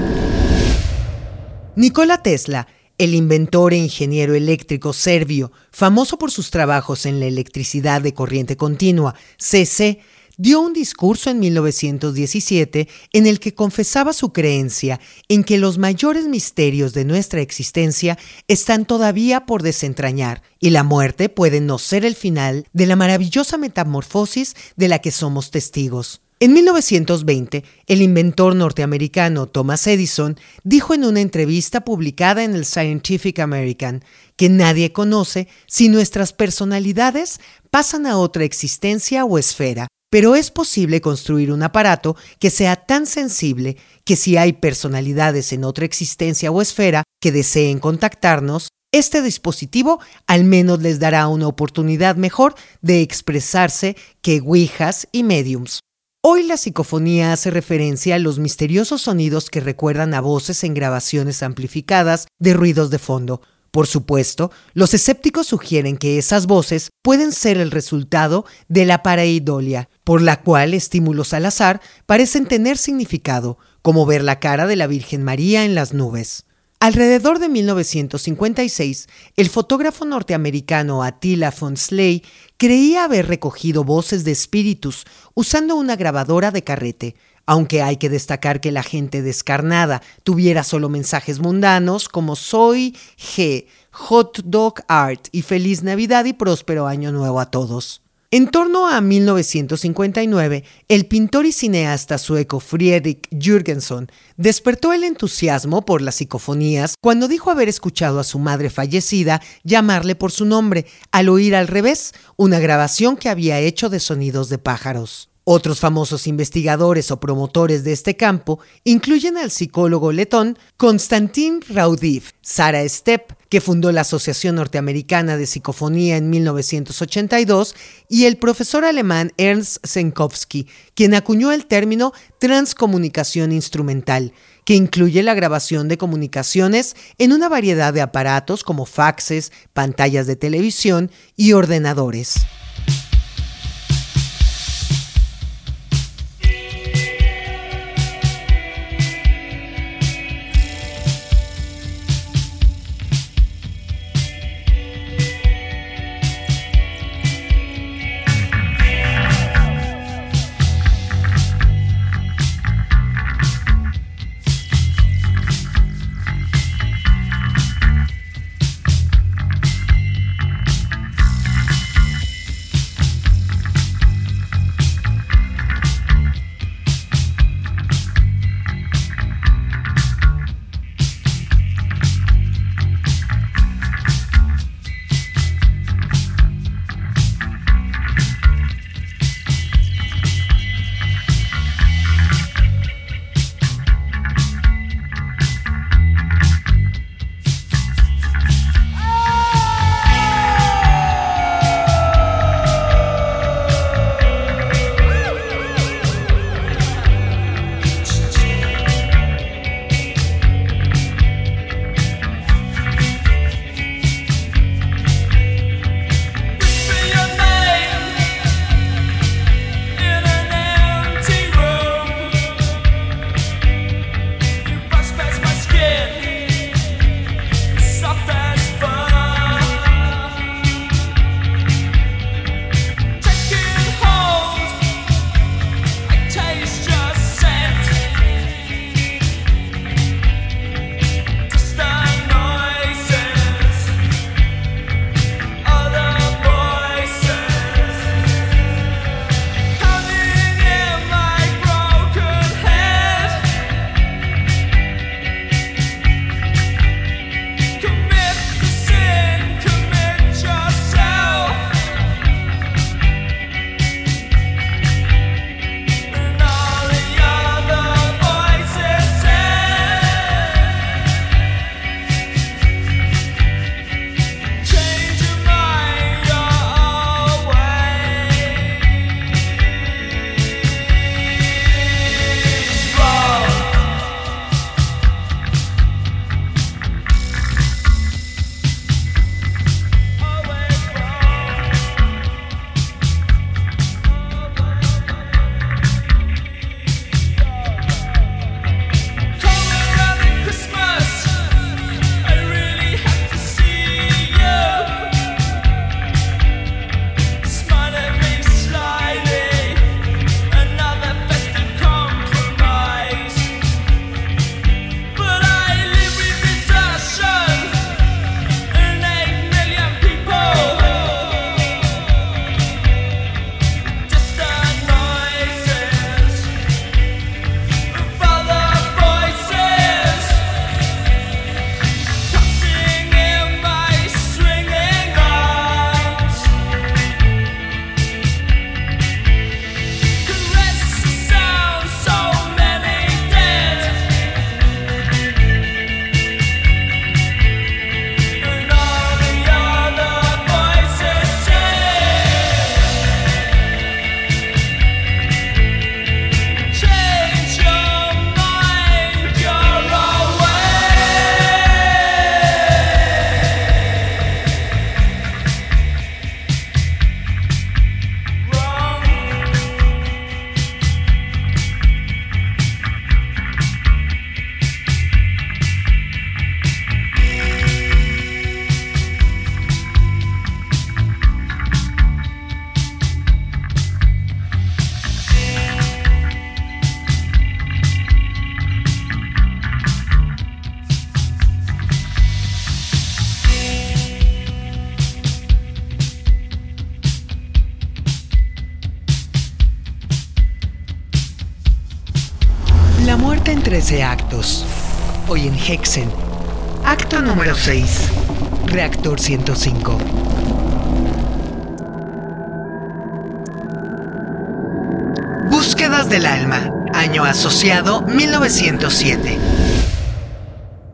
Nikola Tesla, el inventor e ingeniero eléctrico serbio, famoso por sus trabajos en la electricidad de corriente continua, CC, dio un discurso en 1917 en el que confesaba su creencia en que los mayores misterios de nuestra existencia están todavía por desentrañar y la muerte puede no ser el final de la maravillosa metamorfosis de la que somos testigos. En 1920, el inventor norteamericano Thomas Edison dijo en una entrevista publicada en el Scientific American que nadie conoce si nuestras personalidades pasan a otra existencia o esfera, pero es posible construir un aparato que sea tan sensible que si hay personalidades en otra existencia o esfera que deseen contactarnos, este dispositivo al menos les dará una oportunidad mejor de expresarse que ouijas y mediums. Hoy la psicofonía hace referencia a los misteriosos sonidos que recuerdan a voces en grabaciones amplificadas de ruidos de fondo. Por supuesto, los escépticos sugieren que esas voces pueden ser el resultado de la pareidolia, por la cual estímulos al azar parecen tener significado, como ver la cara de la Virgen María en las nubes. Alrededor de 1956, el fotógrafo norteamericano Attila von Sley creía haber recogido voces de espíritus usando una grabadora de carrete, aunque hay que destacar que la gente descarnada tuviera solo mensajes mundanos como soy G, hot dog art y feliz Navidad y próspero año nuevo a todos. En torno a 1959, el pintor y cineasta sueco Friedrich Jürgenson despertó el entusiasmo por las psicofonías cuando dijo haber escuchado a su madre fallecida llamarle por su nombre al oír al revés una grabación que había hecho de sonidos de pájaros. Otros famosos investigadores o promotores de este campo incluyen al psicólogo letón Konstantin Raudiv, Sara Stepp, que fundó la Asociación Norteamericana de Psicofonía en 1982, y el profesor alemán Ernst Senkowski, quien acuñó el término transcomunicación instrumental, que incluye la grabación de comunicaciones en una variedad de aparatos como faxes, pantallas de televisión y ordenadores. 13 actos. Hoy en Hexen. Acto número 6. Reactor 105. Búsquedas del alma. Año asociado 1907.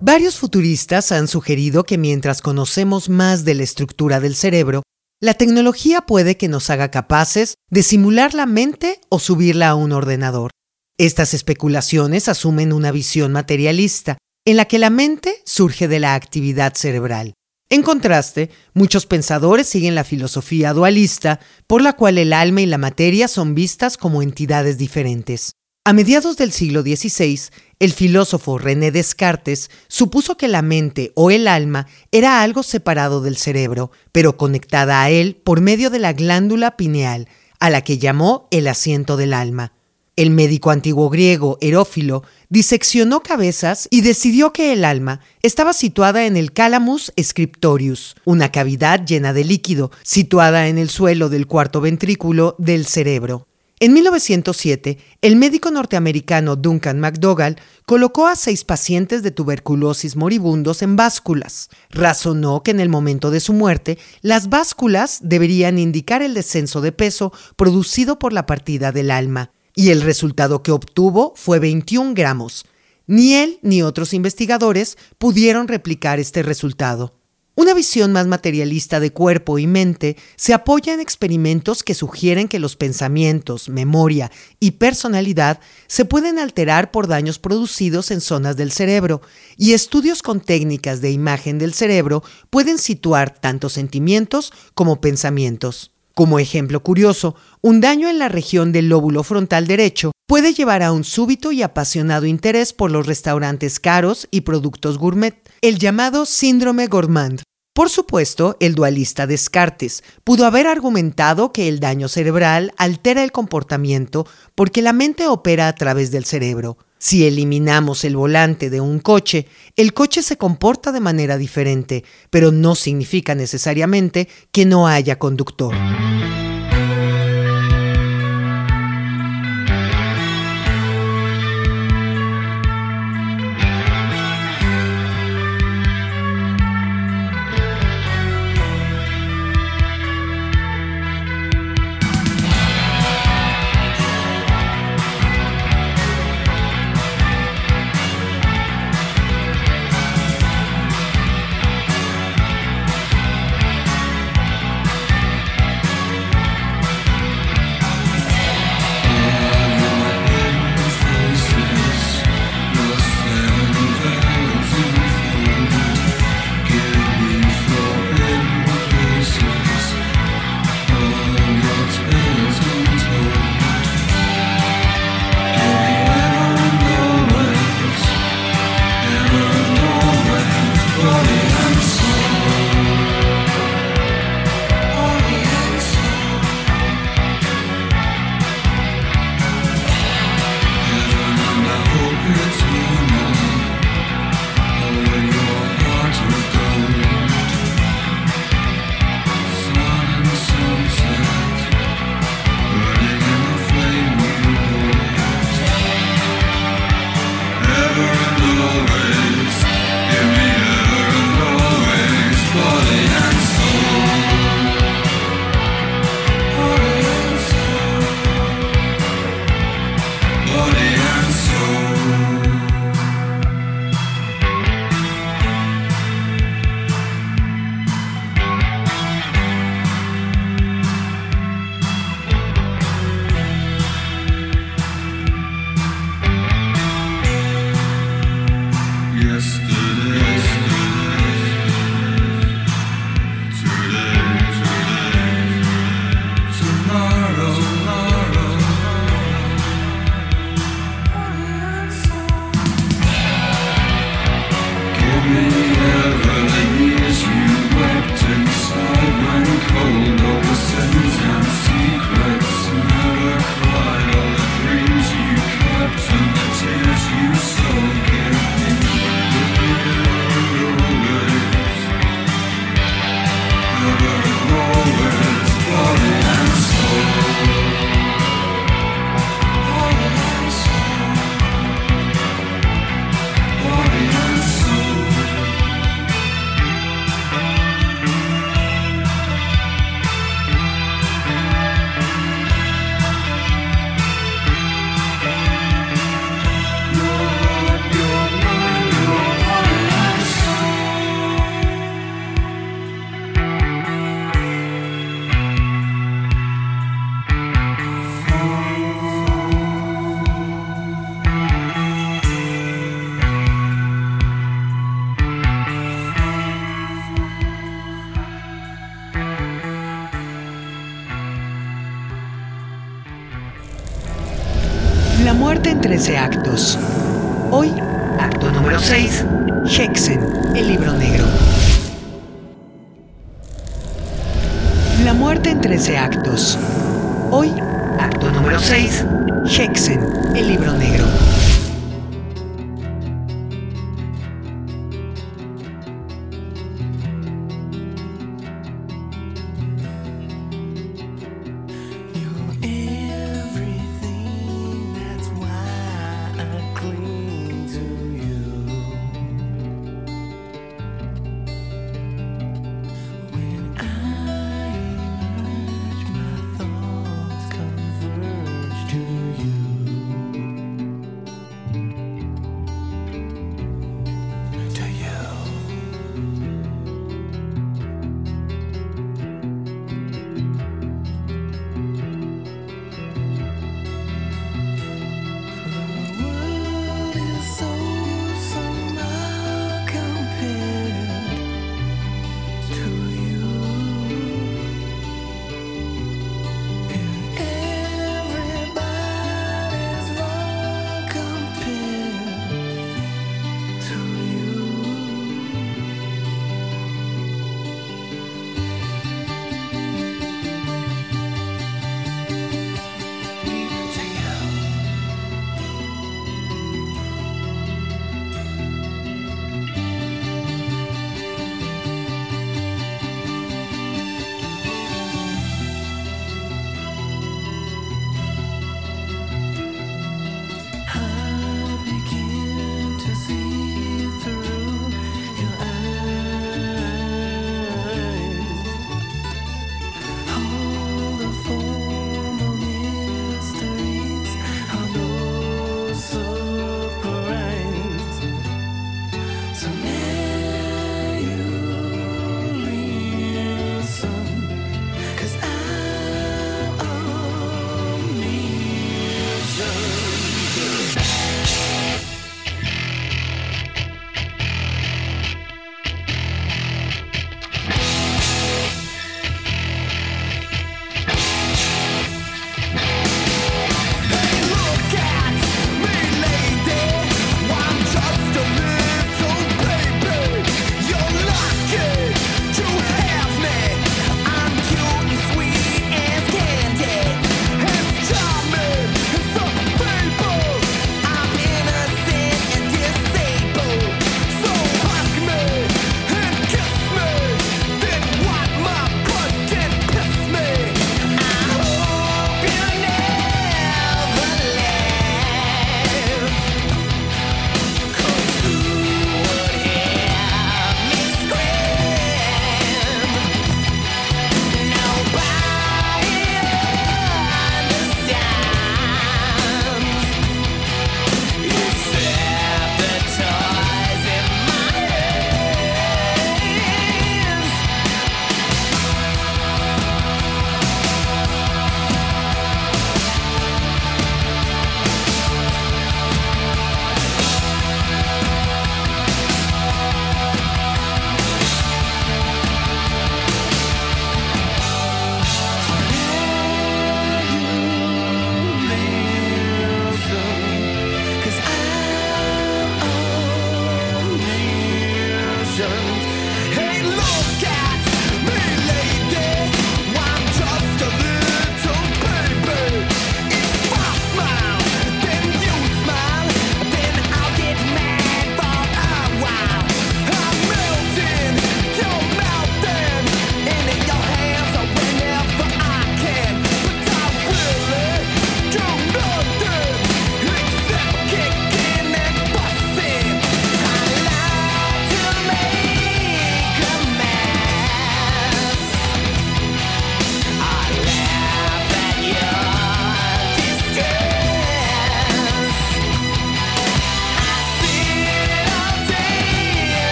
Varios futuristas han sugerido que mientras conocemos más de la estructura del cerebro, la tecnología puede que nos haga capaces de simular la mente o subirla a un ordenador. Estas especulaciones asumen una visión materialista, en la que la mente surge de la actividad cerebral. En contraste, muchos pensadores siguen la filosofía dualista, por la cual el alma y la materia son vistas como entidades diferentes. A mediados del siglo XVI, el filósofo René Descartes supuso que la mente o el alma era algo separado del cerebro, pero conectada a él por medio de la glándula pineal, a la que llamó el asiento del alma. El médico antiguo griego Herófilo diseccionó cabezas y decidió que el alma estaba situada en el calamus scriptorius, una cavidad llena de líquido situada en el suelo del cuarto ventrículo del cerebro. En 1907, el médico norteamericano Duncan McDougall colocó a seis pacientes de tuberculosis moribundos en básculas. Razonó que en el momento de su muerte, las básculas deberían indicar el descenso de peso producido por la partida del alma y el resultado que obtuvo fue 21 gramos. Ni él ni otros investigadores pudieron replicar este resultado. Una visión más materialista de cuerpo y mente se apoya en experimentos que sugieren que los pensamientos, memoria y personalidad se pueden alterar por daños producidos en zonas del cerebro, y estudios con técnicas de imagen del cerebro pueden situar tanto sentimientos como pensamientos. Como ejemplo curioso, un daño en la región del lóbulo frontal derecho puede llevar a un súbito y apasionado interés por los restaurantes caros y productos gourmet, el llamado síndrome gourmand. Por supuesto, el dualista Descartes pudo haber argumentado que el daño cerebral altera el comportamiento porque la mente opera a través del cerebro. Si eliminamos el volante de un coche, el coche se comporta de manera diferente, pero no significa necesariamente que no haya conductor.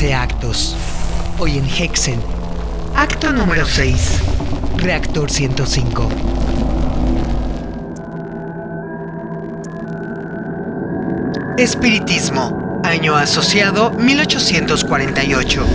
13 actos. Hoy en Hexen. Acto número 6. Reactor 105. Espiritismo. Año asociado 1848.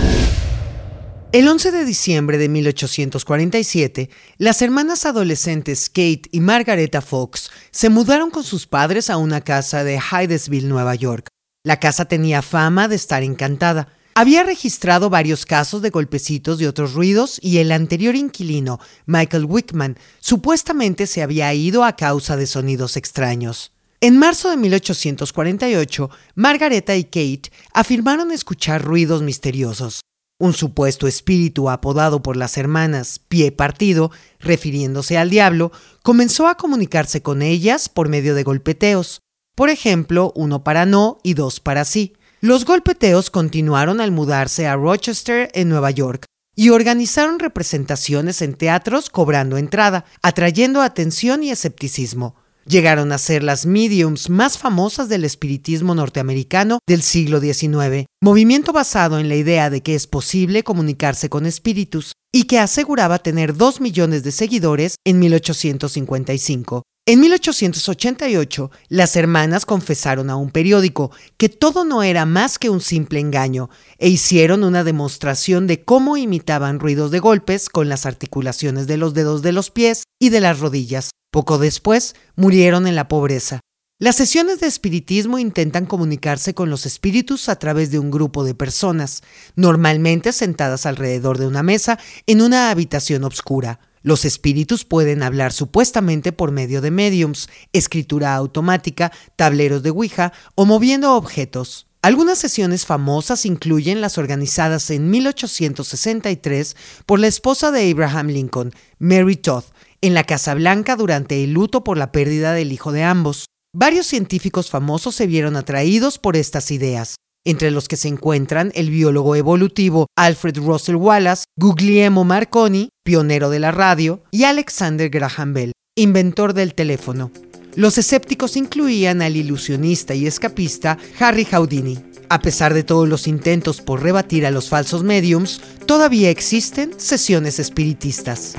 El 11 de diciembre de 1847, las hermanas adolescentes Kate y Margareta Fox se mudaron con sus padres a una casa de Hydesville, Nueva York. La casa tenía fama de estar encantada. Había registrado varios casos de golpecitos y otros ruidos y el anterior inquilino, Michael Wickman, supuestamente se había ido a causa de sonidos extraños. En marzo de 1848, Margareta y Kate afirmaron escuchar ruidos misteriosos. Un supuesto espíritu apodado por las hermanas Pie Partido, refiriéndose al diablo, comenzó a comunicarse con ellas por medio de golpeteos. Por ejemplo, uno para no y dos para sí. Los golpeteos continuaron al mudarse a Rochester, en Nueva York, y organizaron representaciones en teatros cobrando entrada, atrayendo atención y escepticismo. Llegaron a ser las mediums más famosas del espiritismo norteamericano del siglo XIX, movimiento basado en la idea de que es posible comunicarse con espíritus y que aseguraba tener dos millones de seguidores en 1855. En 1888, las hermanas confesaron a un periódico que todo no era más que un simple engaño e hicieron una demostración de cómo imitaban ruidos de golpes con las articulaciones de los dedos de los pies y de las rodillas. Poco después, murieron en la pobreza. Las sesiones de espiritismo intentan comunicarse con los espíritus a través de un grupo de personas, normalmente sentadas alrededor de una mesa en una habitación oscura. Los espíritus pueden hablar supuestamente por medio de mediums, escritura automática, tableros de Ouija o moviendo objetos. Algunas sesiones famosas incluyen las organizadas en 1863 por la esposa de Abraham Lincoln, Mary Todd, en la Casa Blanca durante el luto por la pérdida del hijo de ambos. Varios científicos famosos se vieron atraídos por estas ideas, entre los que se encuentran el biólogo evolutivo Alfred Russel Wallace, Guglielmo Marconi, pionero de la radio, y Alexander Graham Bell, inventor del teléfono. Los escépticos incluían al ilusionista y escapista Harry Houdini. A pesar de todos los intentos por rebatir a los falsos mediums, todavía existen sesiones espiritistas.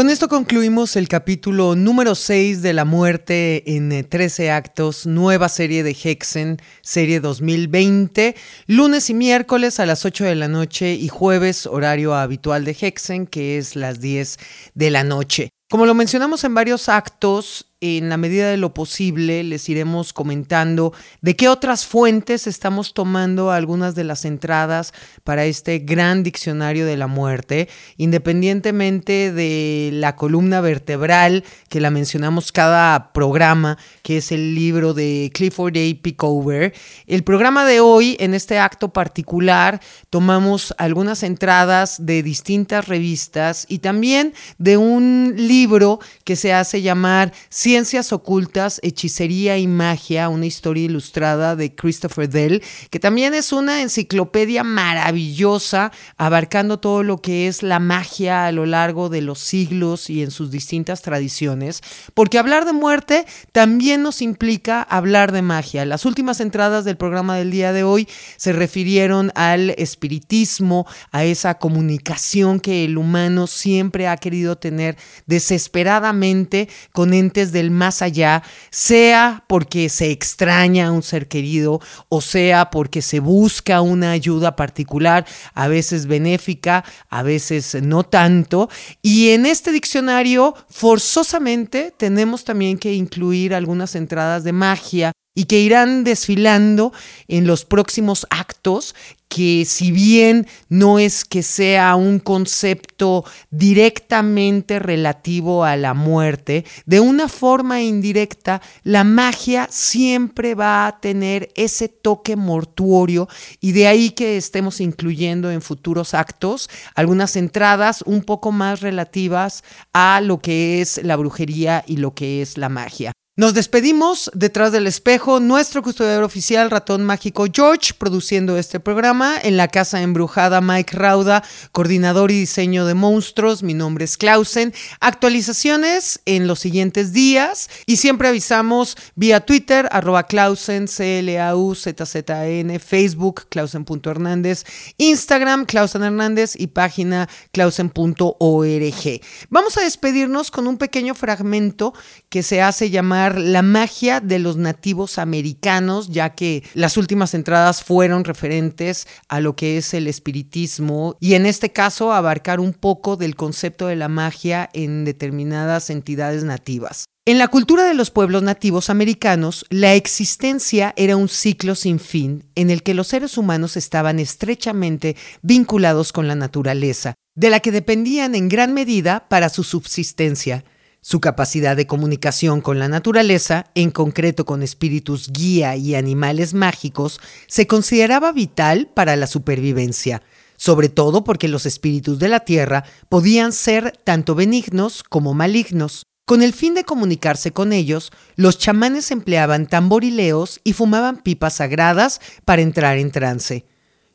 Con esto concluimos el capítulo número 6 de La muerte en eh, 13 actos, nueva serie de Hexen, serie 2020, lunes y miércoles a las 8 de la noche y jueves horario habitual de Hexen, que es las 10 de la noche. Como lo mencionamos en varios actos, en la medida de lo posible les iremos comentando de qué otras fuentes estamos tomando algunas de las entradas para este gran diccionario de la muerte, independientemente de la columna vertebral que la mencionamos cada programa, que es el libro de Clifford A. Pickover. El programa de hoy, en este acto particular, tomamos algunas entradas de distintas revistas y también de un libro que se hace llamar Ciencias Ocultas, Hechicería y Magia, una historia ilustrada de Christopher Dell, que también es una enciclopedia maravillosa abarcando todo lo que es la magia a lo largo de los siglos y en sus distintas tradiciones, porque hablar de muerte también nos implica hablar de magia. Las últimas entradas del programa del día de hoy se refirieron al espiritismo, a esa comunicación que el humano siempre ha querido tener desesperadamente con entes más allá, sea porque se extraña a un ser querido o sea porque se busca una ayuda particular, a veces benéfica, a veces no tanto. Y en este diccionario forzosamente tenemos también que incluir algunas entradas de magia y que irán desfilando en los próximos actos que si bien no es que sea un concepto directamente relativo a la muerte, de una forma indirecta, la magia siempre va a tener ese toque mortuorio y de ahí que estemos incluyendo en futuros actos algunas entradas un poco más relativas a lo que es la brujería y lo que es la magia. Nos despedimos detrás del espejo, nuestro custodiador oficial, ratón mágico George, produciendo este programa, en la casa embrujada Mike Rauda, coordinador y diseño de monstruos, mi nombre es Clausen, actualizaciones en los siguientes días. Y siempre avisamos vía Twitter, arroba Clausen, C-L-A-U-Z-Z-N, Facebook, Clausen.hernández, Instagram, Clausen Hernández y página clausen.org. Vamos a despedirnos con un pequeño fragmento que se hace llamar la magia de los nativos americanos, ya que las últimas entradas fueron referentes a lo que es el espiritismo y en este caso abarcar un poco del concepto de la magia en determinadas entidades nativas. En la cultura de los pueblos nativos americanos, la existencia era un ciclo sin fin en el que los seres humanos estaban estrechamente vinculados con la naturaleza, de la que dependían en gran medida para su subsistencia. Su capacidad de comunicación con la naturaleza, en concreto con espíritus guía y animales mágicos, se consideraba vital para la supervivencia, sobre todo porque los espíritus de la tierra podían ser tanto benignos como malignos. Con el fin de comunicarse con ellos, los chamanes empleaban tamborileos y fumaban pipas sagradas para entrar en trance.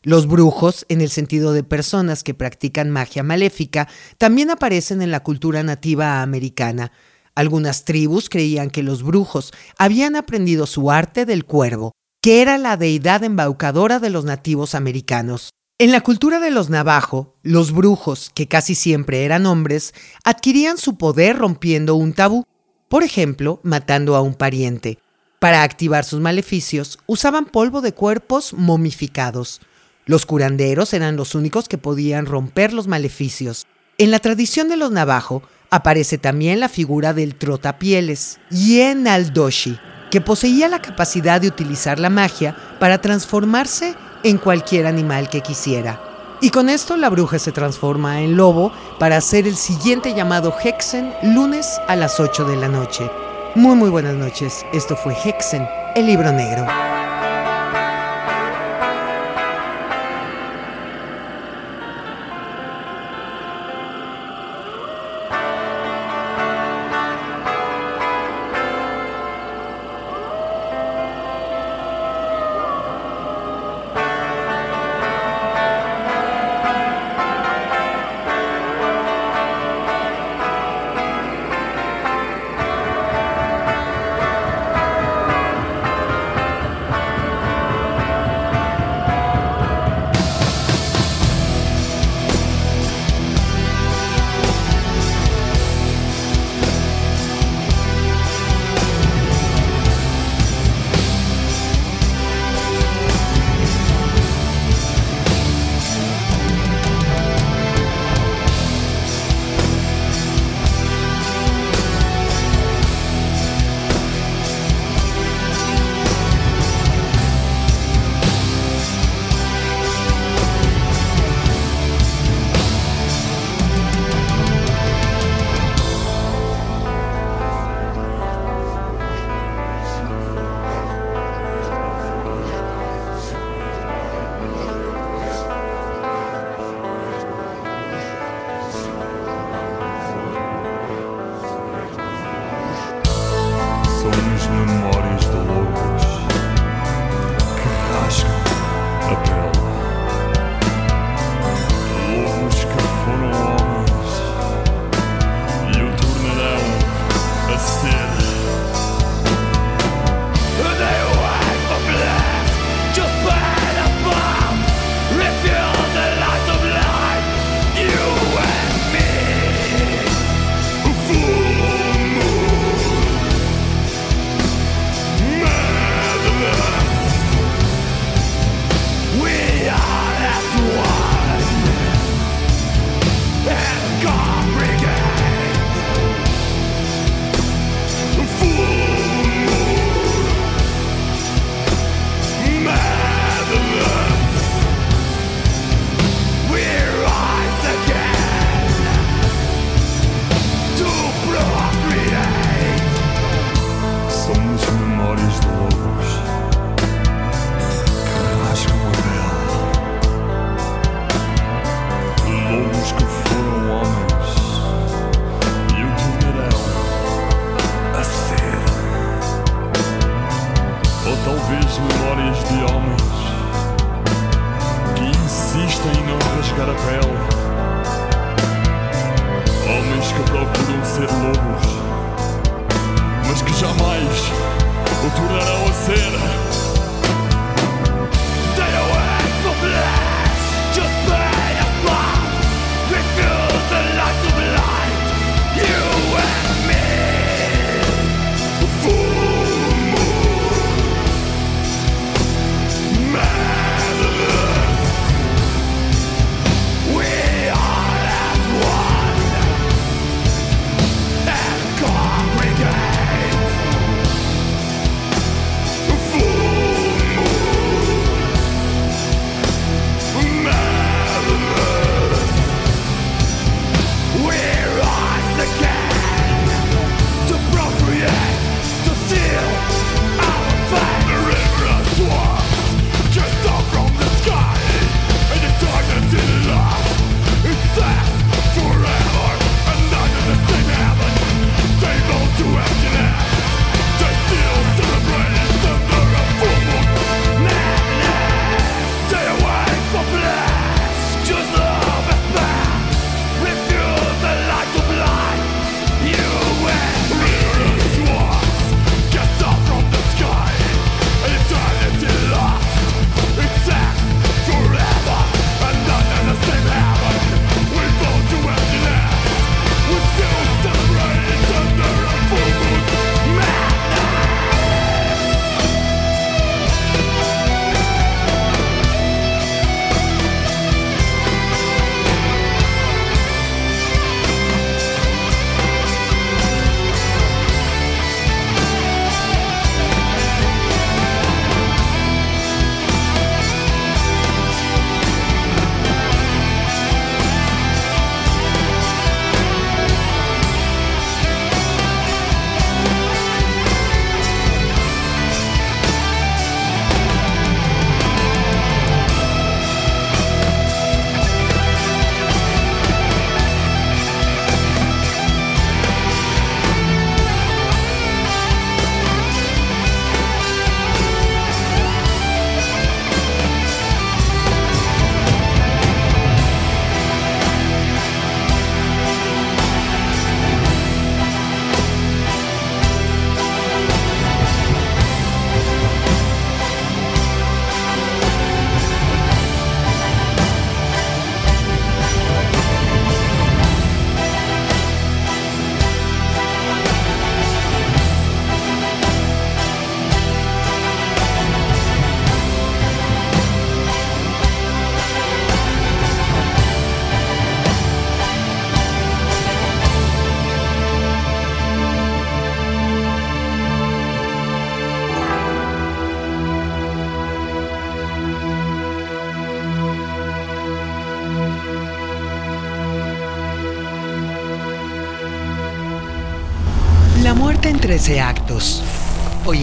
Los brujos, en el sentido de personas que practican magia maléfica, también aparecen en la cultura nativa americana. Algunas tribus creían que los brujos habían aprendido su arte del cuervo, que era la deidad embaucadora de los nativos americanos. En la cultura de los navajo, los brujos, que casi siempre eran hombres, adquirían su poder rompiendo un tabú, por ejemplo, matando a un pariente. Para activar sus maleficios, usaban polvo de cuerpos momificados. Los curanderos eran los únicos que podían romper los maleficios. En la tradición de los navajo aparece también la figura del trotapieles, Yen Aldoshi, que poseía la capacidad de utilizar la magia para transformarse en cualquier animal que quisiera. Y con esto la bruja se transforma en lobo para hacer el siguiente llamado Hexen lunes a las 8 de la noche. Muy muy buenas noches, esto fue Hexen, el libro negro.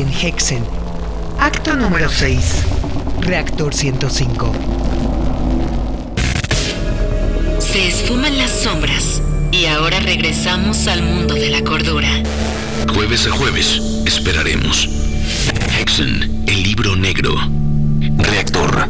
Alien Hexen. Acto número 6. Reactor 105. Se esfuman las sombras y ahora regresamos al mundo de la cordura. Jueves a jueves, esperaremos. Hexen, el libro negro. Reactor